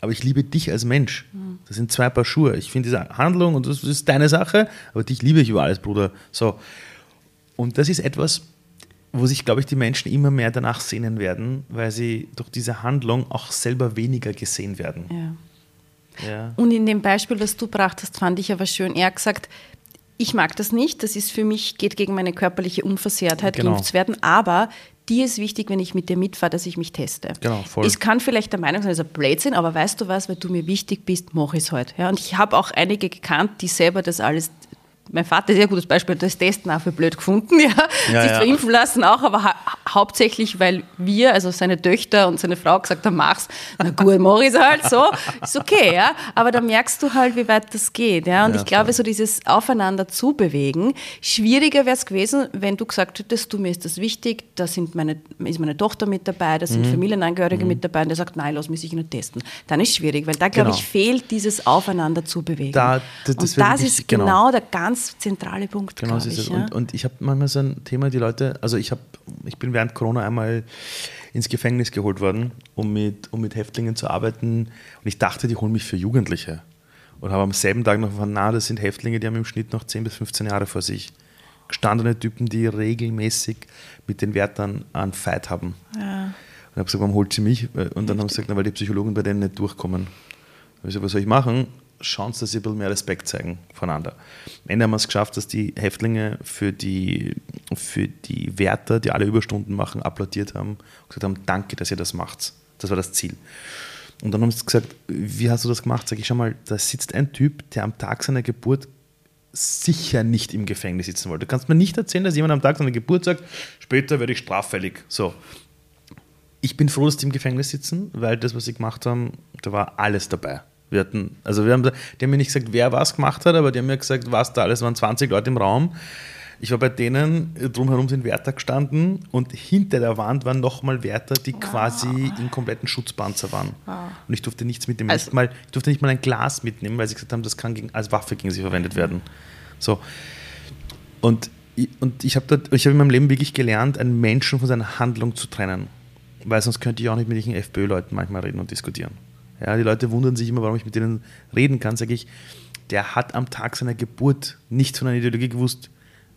Speaker 1: aber ich liebe dich als Mensch. Das sind zwei Paar Schuhe. Ich finde diese Handlung und das ist deine Sache, aber dich liebe ich über alles, Bruder. So. Und das ist etwas, wo sich, glaube ich, die Menschen immer mehr danach sehnen werden, weil sie durch diese Handlung auch selber weniger gesehen werden.
Speaker 2: Ja.
Speaker 1: Ja.
Speaker 2: Und in dem Beispiel, das du brachtest, fand ich aber schön. Er hat gesagt, ich mag das nicht, das ist für mich, geht gegen meine körperliche Unversehrtheit,
Speaker 1: Genau.
Speaker 2: geimpft zu werden, aber dir ist wichtig, wenn ich mit dir mitfahre, dass ich mich teste.
Speaker 1: Genau, voll.
Speaker 2: Ich kann vielleicht der Meinung sein, das ist ein Blödsinn, aber weißt du was, weil du mir wichtig bist, mache ich es halt. Ja, und ich habe auch einige gekannt, die selber das alles mein Vater ist ein sehr gutes Beispiel, das Testen auch für blöd gefunden, ja.
Speaker 1: Ja,
Speaker 2: sich
Speaker 1: ja.
Speaker 2: zwar impfen lassen auch, aber ha hauptsächlich, weil wir, also seine Töchter und seine Frau gesagt haben, mach's. Na gut, mach ich's halt so. Ist okay, ja. Aber da merkst du halt, wie weit das geht, ja. Und
Speaker 1: Ja,
Speaker 2: ich glaube,
Speaker 1: voll.
Speaker 2: so dieses Aufeinander zubewegen, schwieriger wäre es gewesen, wenn du gesagt hättest, du, mir ist das wichtig, da sind meine, ist meine Tochter mit dabei, da
Speaker 1: Mhm.
Speaker 2: sind Familienangehörige mit dabei und der sagt, nein, lass mich sich nicht testen. Dann ist schwierig, weil da, glaube
Speaker 1: Genau.
Speaker 2: ich, fehlt dieses Aufeinander zubewegen.
Speaker 1: Da- das- das
Speaker 2: und das ist
Speaker 1: genau.
Speaker 2: genau der ganz zentrale Punkt,
Speaker 1: Genau, so ist
Speaker 2: ich.
Speaker 1: es.
Speaker 2: ja.
Speaker 1: Und, und ich habe manchmal so ein Thema, die Leute, also ich, hab, ich bin während Corona einmal ins Gefängnis geholt worden, um mit, um mit Häftlingen zu arbeiten. Und ich dachte, die holen mich für Jugendliche. Und habe am selben Tag noch erfahren, na, das sind Häftlinge, die haben im Schnitt noch 10 bis 15 Jahre vor sich. Gestandene Typen, die regelmäßig mit den Wärtern einen Fight haben.
Speaker 2: ja.
Speaker 1: Und habe gesagt, warum holt sie mich? Und dann haben sie gesagt, na, weil die Psychologen bei denen nicht durchkommen. Ich gesagt, was soll ich machen? Schauen Sie, dass Sie ein bisschen mehr Respekt zeigen voneinander. Am Ende haben wir es geschafft, dass die Häftlinge für die, für die Wärter, die alle Überstunden machen, applaudiert haben und gesagt haben, danke, dass ihr das macht. Das war das Ziel. Und dann haben sie gesagt, wie hast du das gemacht? Sag ich, schau mal, da sitzt ein Typ, der am Tag seiner Geburt sicher nicht im Gefängnis sitzen wollte. Du kannst mir nicht erzählen, dass jemand am Tag seiner Geburt sagt, später werde ich straffällig. So. Ich bin froh, dass die im Gefängnis sitzen, weil das, was sie gemacht haben, da war alles dabei. Wir hatten, also wir haben, die haben mir nicht gesagt, wer was gemacht hat, aber die haben mir gesagt, was da alles, waren 20 Leute im Raum. Ich war bei denen, drumherum sind Wärter gestanden und hinter der Wand waren nochmal Wärter, die wow. quasi in kompletten Schutzpanzer waren. Wow. Und ich durfte nichts mitnehmen. Also, nicht mal, ich durfte nicht mal ein Glas mitnehmen, weil sie gesagt haben, das kann gegen, als Waffe gegen sie verwendet werden. So. Und, und ich habe hab in meinem Leben wirklich gelernt, einen Menschen von seiner Handlung zu trennen. Weil sonst könnte ich auch nicht mit diesen FPÖ-Leuten manchmal reden und diskutieren. Ja, die Leute wundern sich immer, warum ich mit denen reden kann. Sage ich, der hat am Tag seiner Geburt nichts von einer Ideologie gewusst.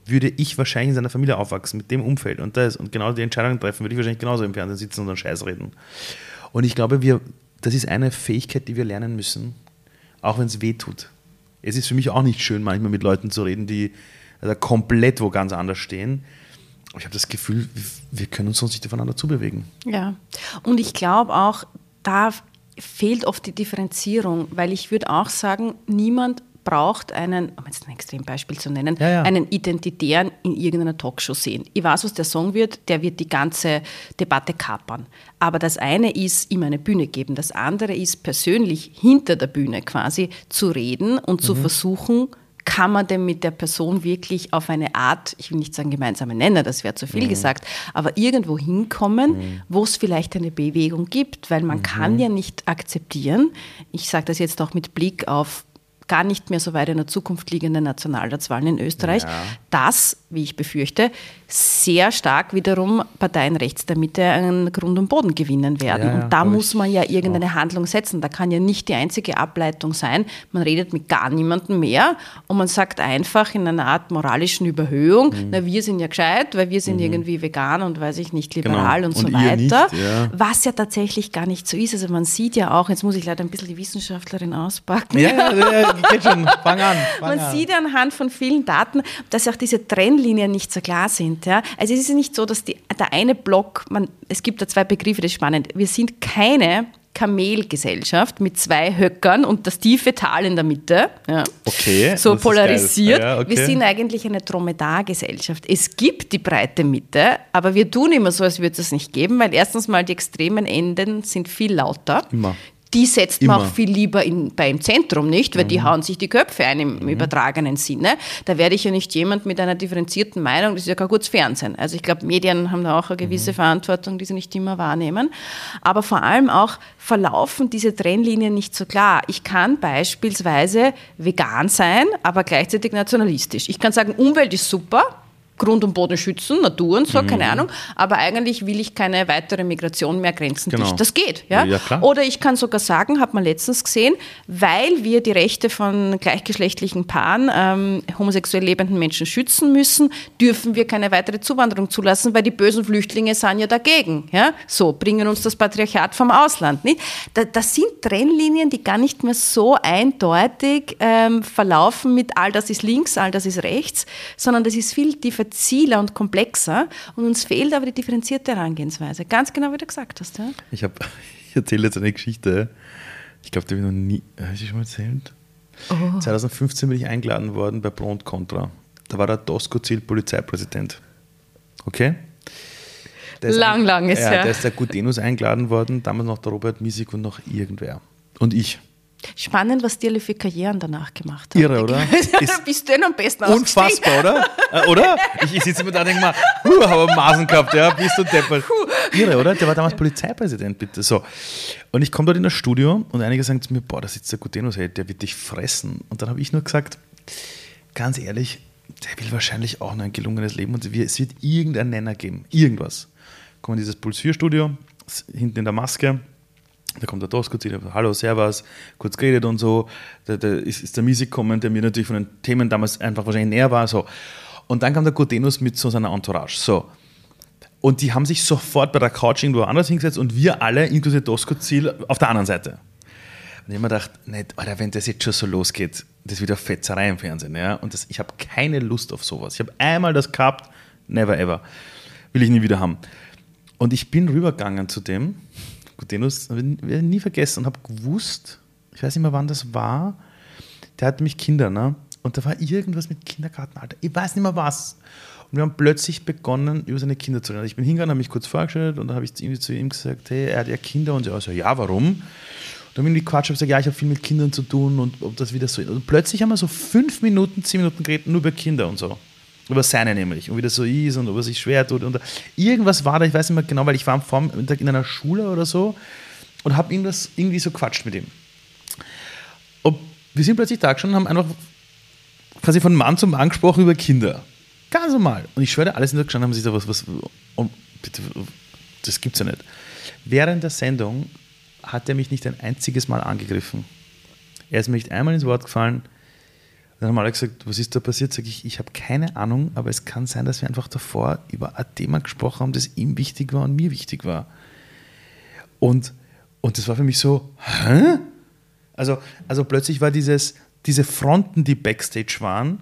Speaker 1: Würde ich wahrscheinlich in seiner Familie aufwachsen, mit dem Umfeld und das und genau die Entscheidungen treffen, würde ich wahrscheinlich genauso im Fernsehen sitzen und einen Scheiß reden. Und ich glaube, wir, das ist eine Fähigkeit, die wir lernen müssen, auch wenn es weh tut. Es ist für mich auch nicht schön, manchmal mit Leuten zu reden, die also komplett wo ganz anders stehen. Ich habe das Gefühl, wir können uns sonst nicht aufeinander zubewegen.
Speaker 2: Ja, und ich glaube auch, da fehlt oft die Differenzierung, weil ich würde auch sagen, niemand braucht einen, um jetzt ein Extrembeispiel zu nennen, ja, ja. einen Identitären in irgendeiner Talkshow sehen. Ich weiß, was der Song wird, der wird die ganze Debatte kapern. Aber das eine ist, ihm eine Bühne geben, das andere ist persönlich hinter der Bühne quasi zu reden und mhm. zu versuchen, kann man denn mit der Person wirklich auf eine Art, ich will nicht sagen gemeinsame Nenner, das wäre zu viel mhm. gesagt, aber irgendwo hinkommen, mhm. wo es vielleicht eine Bewegung gibt, weil man mhm. kann ja nicht akzeptieren, ich sage das jetzt auch mit Blick auf gar nicht mehr so weit in der Zukunft liegende Nationalratswahlen in Österreich, ja. dass, wie ich befürchte, sehr stark wiederum Parteien rechts der Mitte einen Grund und Boden gewinnen werden. Ja, ja, und da muss man ja irgendeine Handlung setzen. Da kann ja nicht die einzige Ableitung sein, man redet mit gar niemandem mehr und man sagt einfach in einer Art moralischen Überhöhung, mhm. na wir sind ja gescheit, weil wir sind mhm. irgendwie vegan und weiß ich nicht, liberal genau. und, und so weiter. Nicht, was ja tatsächlich gar nicht so ist. Also man sieht ja auch, jetzt muss ich leider ein bisschen die Wissenschaftlerin auspacken.
Speaker 1: Ja, ja, geht schon, fang an. Fang
Speaker 2: man an. sieht anhand von vielen Daten, dass auch diese Trennlinien nicht so klar sind. Ja? Also es ist nicht so, dass die, der eine Block, man, es gibt da zwei Begriffe, das ist spannend. Wir sind keine Kamelgesellschaft mit zwei Höckern und das tiefe Tal in der Mitte. Ja.
Speaker 1: Okay.
Speaker 2: So polarisiert. Ja, okay. Wir sind eigentlich eine Dromedargesellschaft. Es gibt die breite Mitte, aber wir tun immer so, als würde es es nicht geben, weil erstens mal die extremen Enden sind viel lauter.
Speaker 1: Immer
Speaker 2: die setzt Immer. man auch viel lieber in, beim Zentrum nicht, weil mhm. die hauen sich die Köpfe ein im mhm. übertragenen Sinne. Da werde ich ja nicht jemand mit einer differenzierten Meinung, das ist ja kein gutes Fernsehen. Also ich glaube, Medien haben da auch eine gewisse mhm. Verantwortung, die sie nicht immer wahrnehmen. Aber vor allem auch verlaufen diese Trennlinien nicht so klar. Ich kann beispielsweise vegan sein, aber gleichzeitig nationalistisch. Ich kann sagen, Umwelt ist super, Grund und Boden schützen, Natur und so, mhm. keine Ahnung. Aber eigentlich will ich keine weitere Migration mehr grenzendicht. Genau. Das geht. Ja? ja Oder ich kann sogar sagen, hat man letztens gesehen, weil wir die Rechte von gleichgeschlechtlichen Paaren, ähm, homosexuell lebenden Menschen schützen müssen, dürfen wir keine weitere Zuwanderung zulassen, weil die bösen Flüchtlinge sind ja dagegen. Ja? So, bringen uns das Patriarchat vom Ausland. Nicht? Da, das sind Trennlinien, die gar nicht mehr so eindeutig ähm, verlaufen mit all das ist links, all das ist rechts, sondern das ist viel differenzierter diffiziler und komplexer und uns fehlt aber die differenzierte Herangehensweise. Ganz genau, wie du gesagt hast. Ja?
Speaker 1: Ich, ich erzähle jetzt eine Geschichte. Ich glaube, die habe ich noch nie. Habe ich schon mal erzählt? Oh. 2015 bin ich eingeladen worden bei Pro und Contra. Da war der Tosco Ziel Polizeipräsident. Okay?
Speaker 2: lang, ein, lang ist ja.
Speaker 1: Der ist der Gutenus eingeladen worden, damals noch der Robert Miesig und noch irgendwer. Und ich.
Speaker 2: Spannend, was die alle für Karrieren danach gemacht haben.
Speaker 1: Irre, oder?
Speaker 2: Bist du denn am besten
Speaker 1: Unfassbar, oder? Äh, oder? Ich, ich sitze immer da und denke mal, huh, habe Masen gehabt, ja, bist du deppert. Irre, oder? Der war damals Polizeipräsident, bitte. So. Und ich komme dort in das Studio und einige sagen zu mir, boah, da sitzt der Gutenus, hey, der wird dich fressen. Und dann habe ich nur gesagt, ganz ehrlich, der will wahrscheinlich auch noch ein gelungenes Leben und es wird irgendeinen Nenner geben. Irgendwas. Kommen in dieses Puls 4 Studio, hinten in der Maske, da kommt der Tosco zu, hallo, servus, kurz geredet und so. Da, da ist, ist, der Miesig gekommen, der mir natürlich von den Themen damals einfach wahrscheinlich näher war. So. Und dann kam der Godenus mit so seiner Entourage. So. Und die haben sich sofort bei der Couch irgendwo anders hingesetzt und wir alle, inklusive Ziel, auf der anderen Seite. ich habe mir gedacht, nicht, Alter, wenn das jetzt schon so losgeht, das ist wieder Fetzerei im Fernsehen, ja. Und das, ich habe keine Lust auf sowas. Ich habe einmal das gehabt, never ever. Will ich nie wieder haben. Und ich bin rübergegangen zu dem, Gutenus, werde nie vergessen und habe gewusst, ich weiß nicht mehr, wann das war, der hatte mich Kinder, ne? Und da war irgendwas mit Kindergartenalter. Ich weiß nicht mehr was. Und wir haben plötzlich begonnen, über seine Kinder zu reden. Ich bin hingegangen, habe mich kurz vorgestellt und dann habe ich irgendwie zu ihm gesagt, hey, er hat ja Kinder. Und er so, ja, warum? Und dann bin ich Quatsch, habe gesagt, ja, ich habe viel mit Kindern zu tun und ob das wieder so ist. Und plötzlich haben wir so fünf Minuten, zehn Minuten geredet, nur über Kinder und so. Über seine nämlich. Und wie das so ist und ob er sich schwer tut. Und irgendwas war da, ich weiß nicht mehr genau, weil ich war am Vormittag in einer Schule oder so und habe irgendwas irgendwie so quatscht mit ihm. Und wir sind plötzlich da schon und haben einfach quasi von Mann zu Mann gesprochen über Kinder. Ganz normal. Und ich schwöre, alles in der haben sich da was, was oh, bitte, das gibt's ja nicht. Während der Sendung hat er mich nicht ein einziges Mal angegriffen. Er ist mir nicht einmal ins Wort gefallen. Dann haben alle gesagt, was ist da passiert? Sag ich, ich habe keine Ahnung, aber es kann sein, dass wir einfach davor über ein Thema gesprochen haben, das ihm wichtig war und mir wichtig war. Und, und das war für mich so, hä? Also, also plötzlich war dieses, diese Fronten, die backstage waren,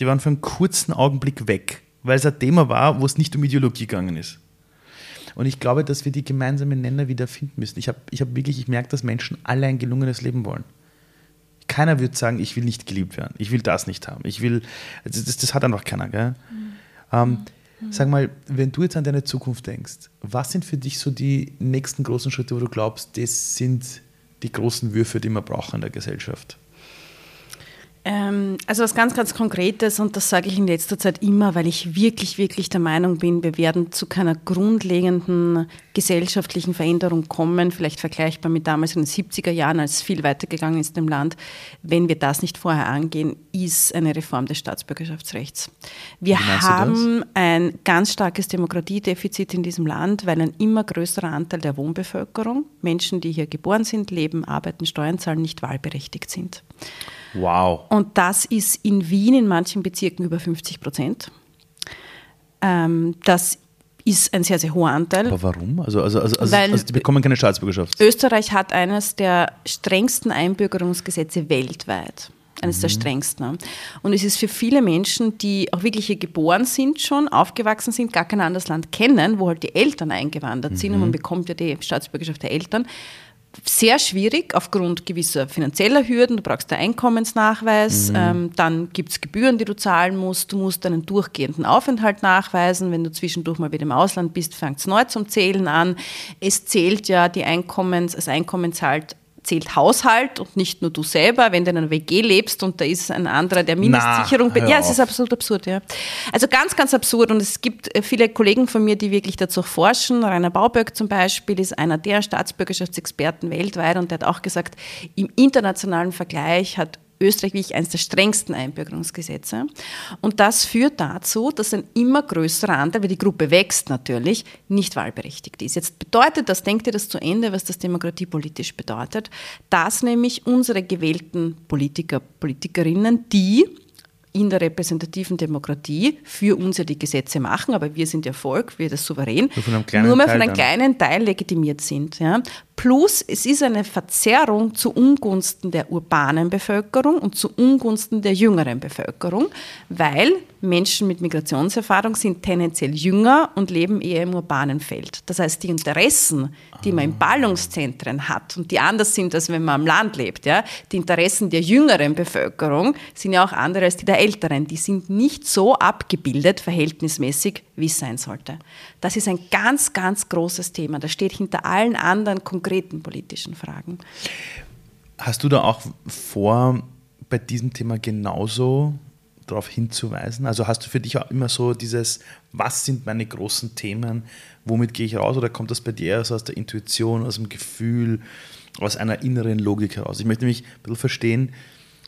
Speaker 1: die waren für einen kurzen Augenblick weg, weil es ein Thema war, wo es nicht um Ideologie gegangen ist. Und ich glaube, dass wir die gemeinsamen Nenner wieder finden müssen. Ich habe ich hab wirklich, ich merke, dass Menschen alle ein gelungenes Leben wollen. Keiner wird sagen, ich will nicht geliebt werden. Ich will das nicht haben. Ich will, das, das, das hat einfach keiner. Gell? Mhm. Ähm, mhm. Sag mal, wenn du jetzt an deine Zukunft denkst, was sind für dich so die nächsten großen Schritte, wo du glaubst, das sind die großen Würfe, die man braucht in der Gesellschaft?
Speaker 2: Ähm, also was ganz, ganz Konkretes und das sage ich in letzter Zeit immer, weil ich wirklich, wirklich der Meinung bin, wir werden zu keiner grundlegenden gesellschaftlichen Veränderung kommen, vielleicht vergleichbar mit damals in den 70er Jahren, als es viel weitergegangen ist im Land, wenn wir das nicht vorher angehen, ist eine Reform des Staatsbürgerschaftsrechts. Wir haben ein ganz starkes Demokratiedefizit in diesem Land, weil ein immer größerer Anteil der Wohnbevölkerung, Menschen, die hier geboren sind, leben, arbeiten, Steuern zahlen, nicht wahlberechtigt sind.
Speaker 1: Wow.
Speaker 2: Und das ist in Wien in manchen Bezirken über 50 Prozent. Ähm, das ist ein sehr, sehr hoher Anteil.
Speaker 1: Aber warum? Also, also, also, also, also die bekommen keine Staatsbürgerschaft.
Speaker 2: Österreich hat eines der strengsten Einbürgerungsgesetze weltweit. Eines mhm. der strengsten. Und es ist für viele Menschen, die auch wirklich hier geboren sind, schon aufgewachsen sind, gar kein anderes Land kennen, wo halt die Eltern eingewandert mhm. sind und man bekommt ja die Staatsbürgerschaft der Eltern, sehr schwierig aufgrund gewisser finanzieller Hürden. Du brauchst einen Einkommensnachweis, mhm. ähm, dann gibt es Gebühren, die du zahlen musst. Du musst einen durchgehenden Aufenthalt nachweisen. Wenn du zwischendurch mal wieder im Ausland bist, fängt es neu zum Zählen an. Es zählt ja die Einkommens, das Einkommen zahlt zählt Haushalt und nicht nur du selber, wenn du in einer WG lebst und da ist ein anderer, der Mindestsicherung. Na, ja, es ist absolut absurd, ja. Also ganz, ganz absurd und es gibt äh, viele Kollegen von mir, die wirklich dazu forschen. Rainer Bauböck zum Beispiel ist einer der Staatsbürgerschaftsexperten weltweit und der hat auch gesagt, im internationalen Vergleich hat Österreich wirklich eines der strengsten Einbürgerungsgesetze. Und das führt dazu, dass ein immer größerer Anteil, weil die Gruppe wächst natürlich, nicht wahlberechtigt ist. Jetzt bedeutet das, denkt ihr das zu Ende, was das demokratiepolitisch bedeutet, dass nämlich unsere gewählten Politiker, Politikerinnen, die in der repräsentativen Demokratie für uns ja die Gesetze machen, aber wir sind ja Volk, wir das souverän, nur mehr von einem kleinen Teil legitimiert sind. Ja. Plus, es ist eine Verzerrung zu Ungunsten der urbanen Bevölkerung und zu Ungunsten der jüngeren Bevölkerung, weil Menschen mit Migrationserfahrung sind tendenziell jünger und leben eher im urbanen Feld. Das heißt, die Interessen, die man in ah. Ballungszentren hat und die anders sind, als wenn man am Land lebt, ja, die Interessen der jüngeren Bevölkerung sind ja auch andere als die der älteren. Die sind nicht so abgebildet, verhältnismäßig, wie es sein sollte. Das ist ein ganz, ganz großes Thema. Das steht hinter allen anderen konkreten politischen Fragen.
Speaker 1: Hast du da auch vor, bei diesem Thema genauso darauf hinzuweisen? Also hast du für dich auch immer so dieses, was sind meine großen Themen, womit gehe ich raus? Oder kommt das bei dir aus der Intuition, aus dem Gefühl, aus einer inneren Logik heraus? Ich möchte nämlich ein bisschen verstehen,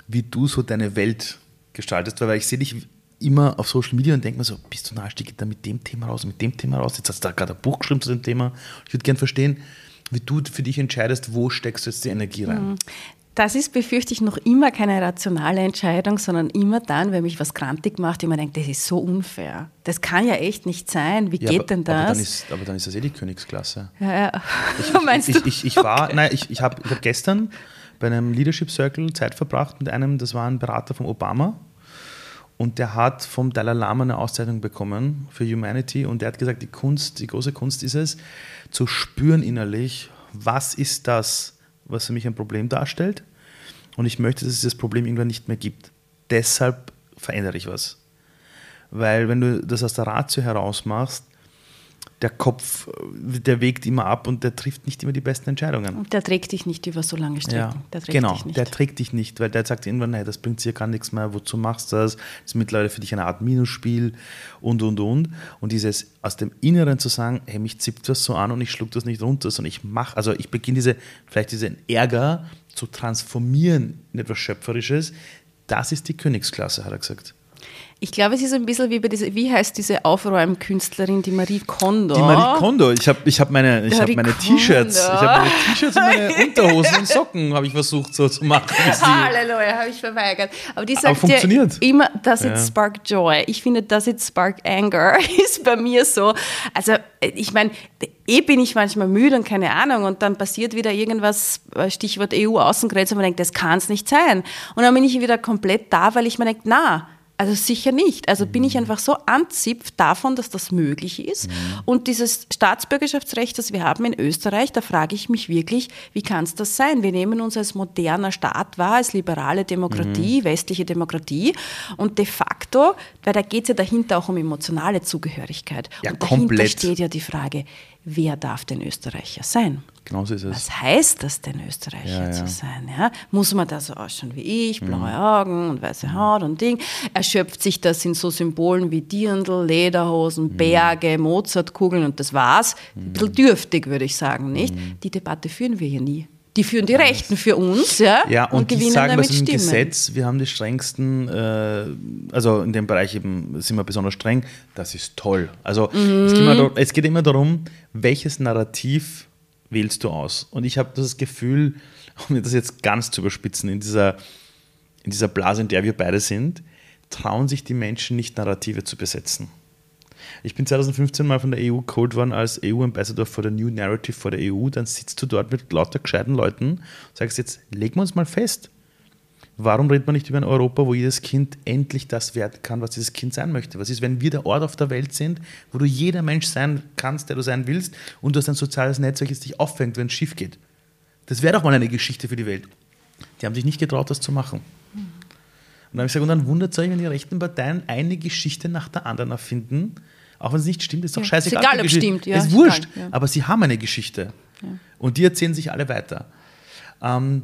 Speaker 1: wie du so deine Welt gestaltest, weil ich sehe dich immer auf Social Media und denke mir so, bist du nahestieg, geht da mit dem Thema raus, mit dem Thema raus, jetzt hast du da gerade ein Buch geschrieben zu dem Thema. Ich würde gerne verstehen, wie du für dich entscheidest, wo steckst du jetzt die Energie rein. Mhm.
Speaker 2: Das ist, befürchte ich, noch immer keine rationale Entscheidung, sondern immer dann, wenn mich was grantig macht, ich mir denke, das ist so unfair. Das kann ja echt nicht sein. Wie ja, geht aber, denn das?
Speaker 1: Aber dann, ist, aber dann ist das eh die Königsklasse.
Speaker 2: Ja, ja.
Speaker 1: Ich, Meinst ich, du? Ich, ich, war, nein, ich, ich habe ich hab gestern bei einem Leadership Circle Zeit verbracht mit einem, das war ein Berater von Obama. Und der hat vom Dalai Lama eine Auszeichnung bekommen für Humanity. Und der hat gesagt, die Kunst, die große Kunst ist es, zu spüren innerlich, was ist das, was für mich ein Problem darstellt. Und ich möchte, dass es das Problem irgendwann nicht mehr gibt. Deshalb verändere ich was. Weil wenn du das aus der Ratio heraus machst, der Kopf, der wägt immer ab und der trifft nicht immer die besten Entscheidungen.
Speaker 2: Der trägt dich nicht über so lange Strecken.
Speaker 1: Ja,
Speaker 2: der
Speaker 1: genau, der trägt dich nicht, weil der sagt irgendwann, nein, das bringt dir gar nichts mehr, wozu machst du das? Das ist mittlerweile für dich eine Art Minusspiel und, und, und. Und dieses aus dem Inneren zu sagen, hey, mich zippt das so an und ich schluck das nicht runter, sondern ich mache, also ich beginne diese, vielleicht diesen Ärger zu transformieren in etwas Schöpferisches, das ist die Königsklasse, hat er gesagt.
Speaker 2: Ich glaube, es ist ein bisschen wie bei diese, wie heißt diese Aufräumkünstlerin, die Marie Kondo.
Speaker 1: Die Marie Kondo. Ich habe ich hab meine, ich hab meine T-Shirts, ich habe meine T-Shirts und meine Unterhosen und Socken habe ich versucht so zu machen.
Speaker 2: Halleluja, habe ich verweigert. Aber die sagt
Speaker 1: Aber funktioniert.
Speaker 2: Ja immer, does it ja. spark joy? Ich finde, does it spark anger? ist bei mir so. Also ich meine, eh bin ich manchmal müde und keine Ahnung und dann passiert wieder irgendwas, Stichwort EU-Außengrenze, und man denkt, das kann es nicht sein. Und dann bin ich wieder komplett da, weil ich mir denke, na, also sicher nicht. Also bin ich mhm. einfach so anzipft davon, dass das möglich ist. Mhm. Und dieses Staatsbürgerschaftsrecht, das wir haben in Österreich, da frage ich mich wirklich, wie kann es das sein? Wir nehmen uns als moderner Staat wahr, als liberale Demokratie, mhm. westliche Demokratie. Und de facto, weil da geht es ja dahinter auch um emotionale Zugehörigkeit.
Speaker 1: Ja,
Speaker 2: und dahinter
Speaker 1: komplett.
Speaker 2: steht ja die Frage, wer darf denn Österreicher sein?
Speaker 1: Genau so ist es.
Speaker 2: Was heißt das denn, Österreicher ja, zu sein? Ja? Muss man da so ausschauen wie ich, blaue mhm. Augen und weiße Haut und Ding? Erschöpft sich das in so Symbolen wie Dirndl, Lederhosen, mhm. Berge, Mozartkugeln und das war's? Mhm. Ein bisschen dürftig, würde ich sagen, nicht? Mhm. Die Debatte führen wir hier nie. Die führen die Rechten für uns, ja,
Speaker 1: ja und, und gewinnen die sagen damit das im Stimmen. Gesetz, wir haben die strengsten, äh, also in dem Bereich eben sind wir besonders streng, das ist toll. Also mhm. es, geht immer, es geht immer darum, welches Narrativ wählst du aus. Und ich habe das Gefühl, um das jetzt ganz zu überspitzen, in dieser, in dieser Blase, in der wir beide sind, trauen sich die Menschen nicht, Narrative zu besetzen. Ich bin 2015 mal von der EU geholt worden als EU-Ambassador for the New Narrative for the EU. Dann sitzt du dort mit lauter gescheiten Leuten und sagst jetzt, legen wir uns mal fest. Warum redet man nicht über ein Europa, wo jedes Kind endlich das werden kann, was dieses Kind sein möchte? Was ist, wenn wir der Ort auf der Welt sind, wo du jeder Mensch sein kannst, der du sein willst, und du hast ein soziales Netz, welches dich auffängt, wenn es schief geht? Das wäre doch mal eine Geschichte für die Welt. Die haben sich nicht getraut, das zu machen. Und dann habe ich gesagt, und dann wundert es euch, wenn die rechten Parteien eine Geschichte nach der anderen erfinden, auch wenn es nicht stimmt, ist doch ja, scheißegal.
Speaker 2: Ist egal, ob es stimmt.
Speaker 1: Ja, ist wurscht, egal, ja. aber sie haben eine Geschichte. Ja. Und die erzählen sich alle weiter. Ähm,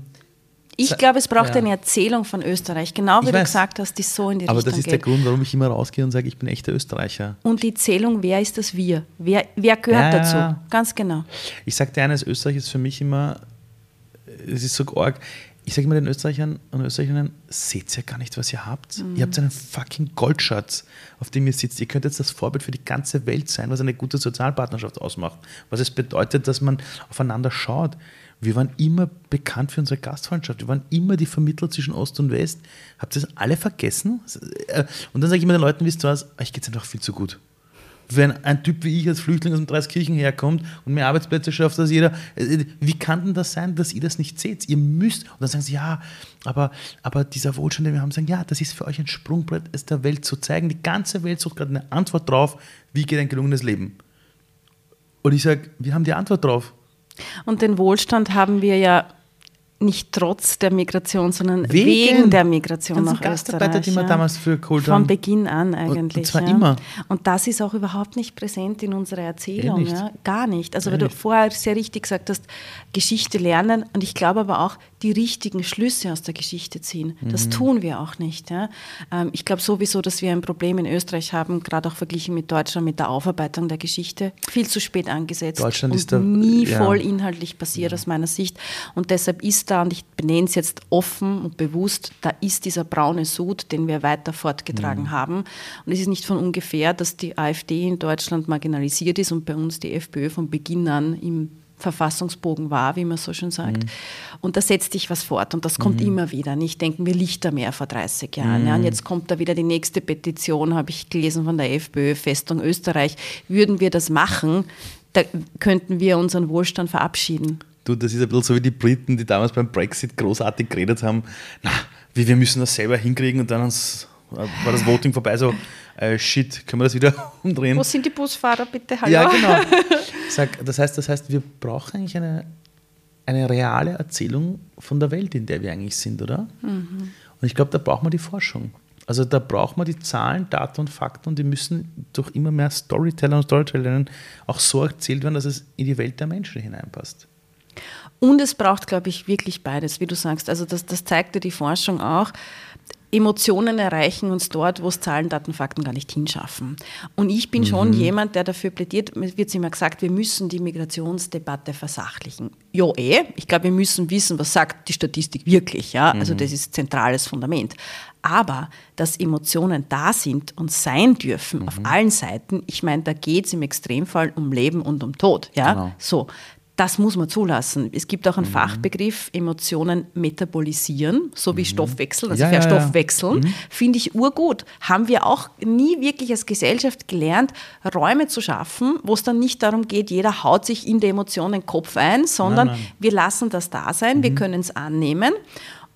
Speaker 2: ich glaube, es braucht ja. eine Erzählung von Österreich, genau wie du gesagt hast, die so in die
Speaker 1: Aber
Speaker 2: Richtung
Speaker 1: das ist
Speaker 2: geht.
Speaker 1: der Grund, warum ich immer rausgehe und sage, ich bin echter Österreicher.
Speaker 2: Und die Zählung, wer ist das Wir? Wer, wer gehört ja, dazu? Ganz genau.
Speaker 1: Ich sage dir eines, Österreich ist für mich immer, es ist so arg, ich sage immer den Österreichern und Österreicherinnen, seht ihr gar nicht, was ihr habt. Mhm. Ihr habt einen fucking Goldschatz, auf dem ihr sitzt. Ihr könnt jetzt das Vorbild für die ganze Welt sein, was eine gute Sozialpartnerschaft ausmacht. Was es bedeutet, dass man aufeinander schaut. Wir waren immer bekannt für unsere Gastfreundschaft. Wir waren immer die Vermittler zwischen Ost und West. Habt ihr das alle vergessen? Äh, und dann sage ich immer den Leuten, wisst ihr was, euch geht es einfach viel zu gut. Wenn ein Typ wie ich als Flüchtling aus dem Dreiskirchen herkommt und mehr Arbeitsplätze schafft als jeder, äh, wie kann denn das sein, dass ihr das nicht seht? Ihr müsst, und dann sagen sie, ja, aber, aber dieser Wohlstand, den wir haben, sagen, ja, das ist für euch ein Sprungbrett, es der Welt zu zeigen. Die ganze Welt sucht gerade eine Antwort drauf, wie geht ein gelungenes Leben. Und ich sage, wir haben die Antwort drauf.
Speaker 2: Und den Wohlstand haben wir ja nicht trotz der Migration, sondern wegen, wegen der Migration nach Österreich.
Speaker 1: die wir ja. damals für geholt
Speaker 2: Von Beginn an eigentlich. Und,
Speaker 1: zwar
Speaker 2: ja.
Speaker 1: immer.
Speaker 2: Und das ist auch überhaupt nicht präsent in unserer Erzählung. Nicht. Ja? Gar nicht. Also, weil du vorher sehr richtig gesagt hast, Geschichte lernen und ich glaube aber auch, die richtigen Schlüsse aus der Geschichte ziehen. Das mhm. tun wir auch nicht. Ähm, ich glaube sowieso, dass wir ein Problem in Österreich haben, gerade auch verglichen mit Deutschland, mit der Aufarbeitung der Geschichte. Viel zu spät angesetzt
Speaker 1: Deutschland ist da,
Speaker 2: nie voll inhaltlich passiert aus meiner Sicht. Und deshalb ist da, und ich benenne es jetzt offen und bewusst, da ist dieser braune Sud, den wir weiter fortgetragen mhm. haben. Und es ist nicht von ungefähr, dass die AfD in Deutschland marginalisiert ist und bei uns die FPÖ von Beginn an im Verfassungsbogen war, wie man so schön sagt. Mhm. Und da setzt sich was fort und das kommt mhm. immer wieder. Nicht denken wir Lichtermeer vor 30 Jahren. Mhm. Ja, und jetzt kommt da wieder die nächste Petition, habe ich gelesen von der FPÖ, Festung Österreich. Würden wir das machen, da könnten wir unseren Wohlstand verabschieden.
Speaker 1: Du, das ist ein bisschen so wie die Briten, die damals beim Brexit großartig geredet haben, na, wie wir müssen das selber hinkriegen und dann uns, war das Voting vorbei, so, äh, shit, können wir das wieder umdrehen?
Speaker 2: Wo sind die Busfahrer bitte? Hallo?
Speaker 1: Ja, genau. Sag, das, heißt, das heißt, wir brauchen eigentlich eine, eine reale Erzählung von der Welt, in der wir eigentlich sind, oder? Mhm. Und ich glaube, da braucht man die Forschung. Also da braucht man die Zahlen, Daten und Fakten und die müssen durch immer mehr Storyteller und Storytellerinnen auch so erzählt werden, dass es in die Welt der Menschen hineinpasst.
Speaker 2: Und es braucht, glaube ich, wirklich beides, wie du sagst. Also das, das zeigte die Forschung auch. Emotionen erreichen uns dort, wo es Zahlen, Daten, Fakten gar nicht hinschaffen. Und ich bin mhm. schon jemand, der dafür plädiert, mir wird immer gesagt, wir müssen die Migrationsdebatte versachlichen. Ja, eh. Ich glaube, wir müssen wissen, was sagt die Statistik wirklich. Ja? Also mhm. das ist zentrales Fundament. Aber dass Emotionen da sind und sein dürfen mhm. auf allen Seiten, ich meine, da geht es im Extremfall um Leben und um Tod. Ja? Genau. So, das muss man zulassen. Es gibt auch einen mhm. Fachbegriff, Emotionen metabolisieren, so wie mhm. Stoffwechsel, also ja, verstoffwechseln. Ja, ja. Mhm. Finde ich urgut. Haben wir auch nie wirklich als Gesellschaft gelernt, Räume zu schaffen, wo es dann nicht darum geht, jeder haut sich in die Emotionen Kopf ein, sondern nein, nein. wir lassen das da sein, mhm. wir können es annehmen.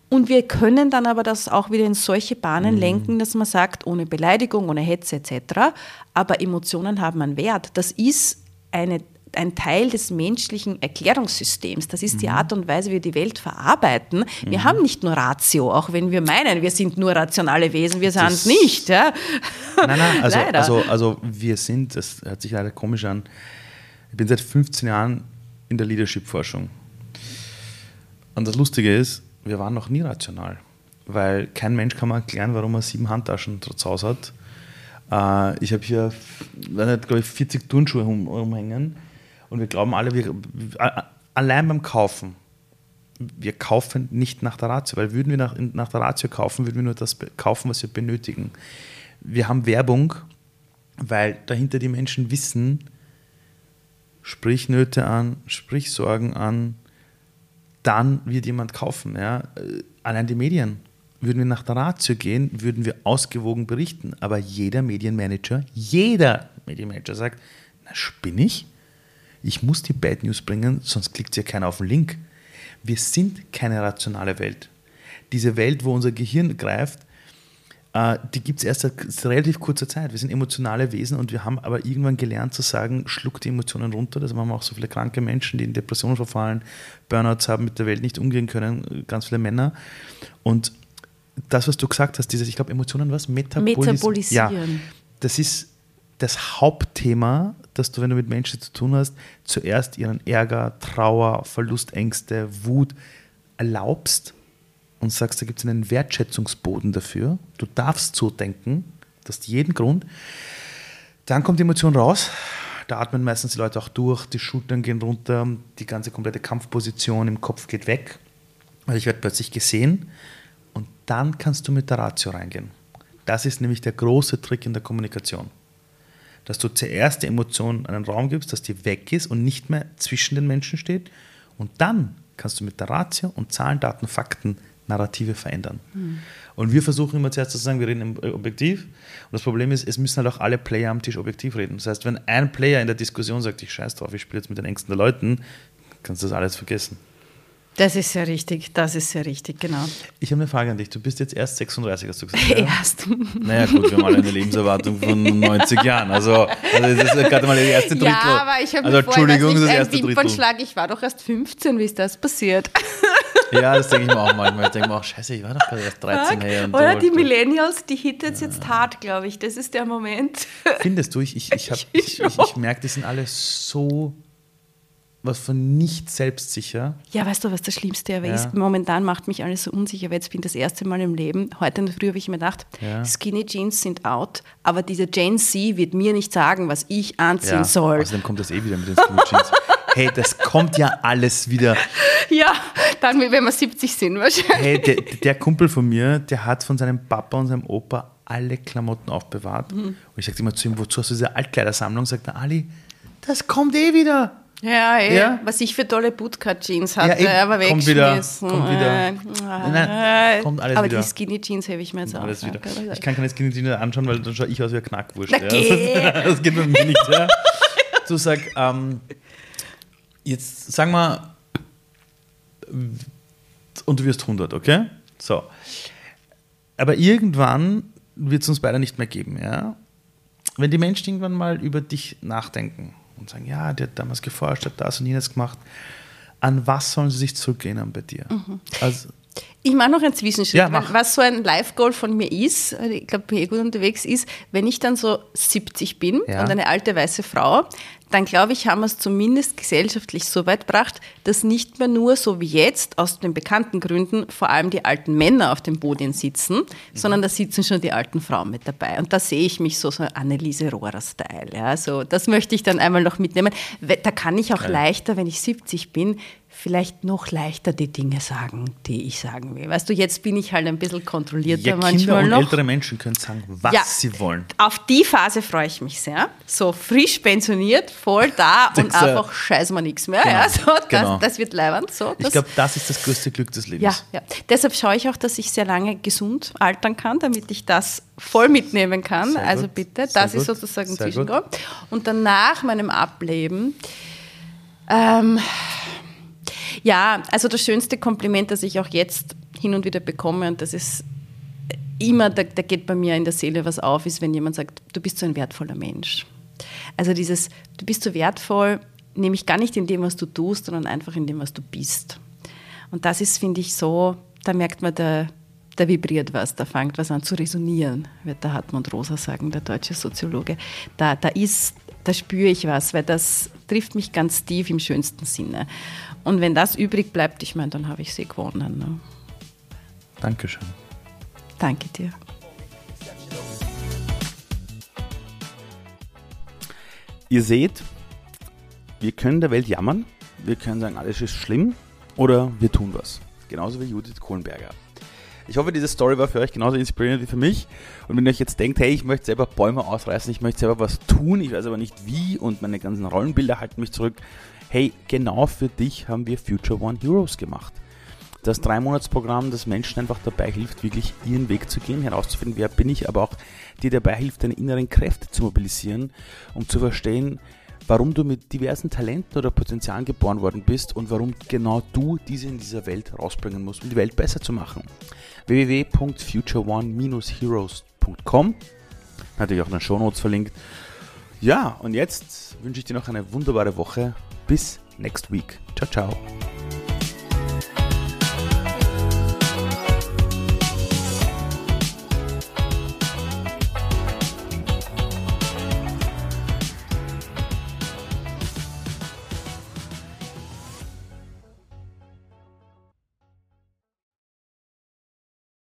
Speaker 2: Und wir können dann aber das auch wieder in solche Bahnen mhm. lenken, dass man sagt, ohne Beleidigung, ohne Hetze etc. Aber Emotionen haben einen Wert. Das ist eine ein Teil des menschlichen Erklärungssystems. Das ist mhm. die Art und Weise, wie wir die Welt verarbeiten. Wir mhm. haben nicht nur Ratio, auch wenn wir meinen, wir sind nur rationale Wesen, wir sind es nicht. Ja?
Speaker 1: Nein, nein, also, also, also wir sind, das hört sich leider komisch an, ich bin seit 15 Jahren in der Leadership-Forschung. Und das Lustige ist, wir waren noch nie rational, weil kein Mensch kann mir erklären, warum er sieben Handtaschen zu Hause hat. Äh, ich habe hier, glaube ich, 40 Turnschuhe umhängen und wir glauben alle, wir, allein beim Kaufen, wir kaufen nicht nach der Ratio, weil würden wir nach, nach der Ratio kaufen, würden wir nur das kaufen, was wir benötigen. Wir haben Werbung, weil dahinter die Menschen wissen, sprich Nöte an, sprich Sorgen an, dann wird jemand kaufen. Ja? Allein die Medien. Würden wir nach der Ratio gehen, würden wir ausgewogen berichten. Aber jeder Medienmanager, jeder Medienmanager sagt, na spinne ich? Ich muss die Bad News bringen, sonst klickt ja keiner auf den Link. Wir sind keine rationale Welt. Diese Welt, wo unser Gehirn greift, äh, die gibt es erst seit relativ kurzer Zeit. Wir sind emotionale Wesen und wir haben aber irgendwann gelernt zu sagen, schluck die Emotionen runter. Das haben wir auch so viele kranke Menschen, die in Depressionen verfallen, Burnouts haben, mit der Welt nicht umgehen können, ganz viele Männer. Und das, was du gesagt hast, dieses, ich glaube, Emotionen, was?
Speaker 2: Metabolis Metabolisieren.
Speaker 1: Ja, das ist das Hauptthema, dass du, wenn du mit Menschen zu tun hast, zuerst ihren Ärger, Trauer, Verlustängste, Wut erlaubst und sagst, da gibt es einen Wertschätzungsboden dafür. Du darfst so denken, du hast jeden Grund. Dann kommt die Emotion raus. Da atmen meistens die Leute auch durch, die Schultern gehen runter, die ganze komplette Kampfposition im Kopf geht weg. Also ich werde plötzlich gesehen und dann kannst du mit der Ratio reingehen. Das ist nämlich der große Trick in der Kommunikation dass du zuerst die Emotion einen Raum gibst, dass die weg ist und nicht mehr zwischen den Menschen steht. Und dann kannst du mit der Ratio und Zahlen, Daten, Fakten Narrative verändern. Mhm. Und wir versuchen immer zuerst zu sagen, wir reden objektiv. Und das Problem ist, es müssen halt auch alle Player am Tisch objektiv reden. Das heißt, wenn ein Player in der Diskussion sagt, ich scheiß drauf, ich spiele jetzt mit den Ängsten der Leuten, kannst du das alles vergessen.
Speaker 2: Das ist sehr richtig, das ist sehr richtig, genau.
Speaker 1: Ich habe eine Frage an dich. Du bist jetzt erst 36, hast du gesagt.
Speaker 2: Ja? Erst.
Speaker 1: Naja, gut, wir haben alle eine Lebenserwartung von 90 Jahren. Also, also das ist gerade mal die erste Drittel.
Speaker 2: Ja, aber ich habe also, Entschuldigung, das erste ein Wimpernschlag. Ich war doch erst 15, wie ist das passiert?
Speaker 1: Ja, das denke ich mir auch manchmal. Ich denke mir auch, scheiße, ich war doch gerade erst 13. Hey,
Speaker 2: Oder die Millennials, die hittet ja. jetzt hart, glaube ich. Das ist der Moment.
Speaker 1: Findest du? Ich, ich, ich, ich, ich, ich merke, die sind alle so was von nicht selbstsicher.
Speaker 2: Ja, weißt du, was das Schlimmste ja. ist? Momentan macht mich alles so unsicher, weil jetzt bin ich das erste Mal im Leben. Heute in der Früh habe ich mir gedacht, ja. Skinny Jeans sind out, aber diese Jane C wird mir nicht sagen, was ich anziehen ja. soll.
Speaker 1: Außerdem kommt das eh wieder mit den Skinny Jeans. hey, das kommt ja alles wieder.
Speaker 2: Ja, dann, wenn wir 70 sind wahrscheinlich.
Speaker 1: Hey, der, der Kumpel von mir, der hat von seinem Papa und seinem Opa alle Klamotten aufbewahrt. Mhm. Und ich sagte immer zu ihm, wozu hast du diese Altkleidersammlung? Sagt er, Ali, das kommt eh wieder.
Speaker 2: Ja, eh. ja, was ich für tolle Bootcut-Jeans hatte,
Speaker 1: ja,
Speaker 2: aber
Speaker 1: kommt wieder, kommt wieder. Äh, Nein, kommt alles
Speaker 2: aber
Speaker 1: wieder.
Speaker 2: die Skinny-Jeans habe ich mir jetzt auch.
Speaker 1: Wieder. Ich kann keine Skinny-Jeans anschauen, weil dann schaue ich aus wie ein Knackwurst. Ja. Das, das, geht bei mir nicht. Ja. Du sag, ähm, jetzt sagen wir, und du wirst 100, okay? So. Aber irgendwann wird es uns beide nicht mehr geben, ja? Wenn die Menschen irgendwann mal über dich nachdenken und sagen, ja, der hat damals geforscht, hat das und jenes gemacht, an was sollen sie sich zurückerinnern bei dir? Mhm.
Speaker 2: Also, ich mache noch einen Zwischenschritt. Ja, was so ein Live-Goal von mir ist, ich glaube, bin eh gut unterwegs, ist, wenn ich dann so 70 bin ja. und eine alte weiße Frau, dann glaube ich, haben wir es zumindest gesellschaftlich so weit gebracht, dass nicht mehr nur so wie jetzt aus den bekannten Gründen vor allem die alten Männer auf dem Boden sitzen, mhm. sondern da sitzen schon die alten Frauen mit dabei. Und da sehe ich mich so, so Anneliese Rohrer-Style. Ja, so, das möchte ich dann einmal noch mitnehmen. Da kann ich auch ja. leichter, wenn ich 70 bin, vielleicht noch leichter die Dinge sagen, die ich sagen will. Weißt du, jetzt bin ich halt ein bisschen kontrollierter ja, manchmal
Speaker 1: Kinder und
Speaker 2: noch.
Speaker 1: ältere Menschen können sagen, was ja, sie wollen.
Speaker 2: Auf die Phase freue ich mich sehr. So frisch pensioniert, voll da und einfach scheiß mal nichts mehr. Genau, ja, so, das, genau. das wird leibend. So,
Speaker 1: ich glaube, das ist das größte Glück des Lebens.
Speaker 2: Ja, ja. Deshalb schaue ich auch, dass ich sehr lange gesund altern kann, damit ich das voll mitnehmen kann. Sehr also gut. bitte, das ist sozusagen Zwischenraum. Und dann nach meinem Ableben ähm, ja, also das schönste Kompliment, das ich auch jetzt hin und wieder bekomme, und das ist immer, da, da geht bei mir in der Seele was auf, ist, wenn jemand sagt, du bist so ein wertvoller Mensch. Also dieses, du bist so wertvoll, nämlich gar nicht in dem, was du tust, sondern einfach in dem, was du bist. Und das ist, finde ich, so, da merkt man, da, da vibriert was, da fängt was an zu resonieren, wird der Hartmut Rosa sagen, der deutsche Soziologe. Da, da ist, da spüre ich was, weil das trifft mich ganz tief im schönsten Sinne. Und wenn das übrig bleibt, ich meine, dann habe ich sie gewonnen. Ne?
Speaker 1: Dankeschön.
Speaker 2: Danke dir.
Speaker 1: Ihr seht, wir können der Welt jammern, wir können sagen, alles ist schlimm oder wir tun was. Genauso wie Judith Kohlenberger. Ich hoffe, diese Story war für euch genauso inspirierend wie für mich. Und wenn ihr euch jetzt denkt, hey, ich möchte selber Bäume ausreißen, ich möchte selber was tun, ich weiß aber nicht wie und meine ganzen Rollenbilder halten mich zurück, hey, genau für dich haben wir Future One Heroes gemacht. Das Drei-Monats-Programm, das Menschen einfach dabei hilft, wirklich ihren Weg zu gehen, herauszufinden, wer bin ich, aber auch dir dabei hilft, deine inneren Kräfte zu mobilisieren, um zu verstehen, warum du mit diversen Talenten oder Potenzialen geboren worden bist und warum genau du diese in dieser Welt rausbringen musst, um die Welt besser zu machen. www.futureone-heroes.com Natürlich auch in den Shownotes verlinkt. Ja, und jetzt wünsche ich dir noch eine wunderbare Woche bis next week. Ciao, ciao.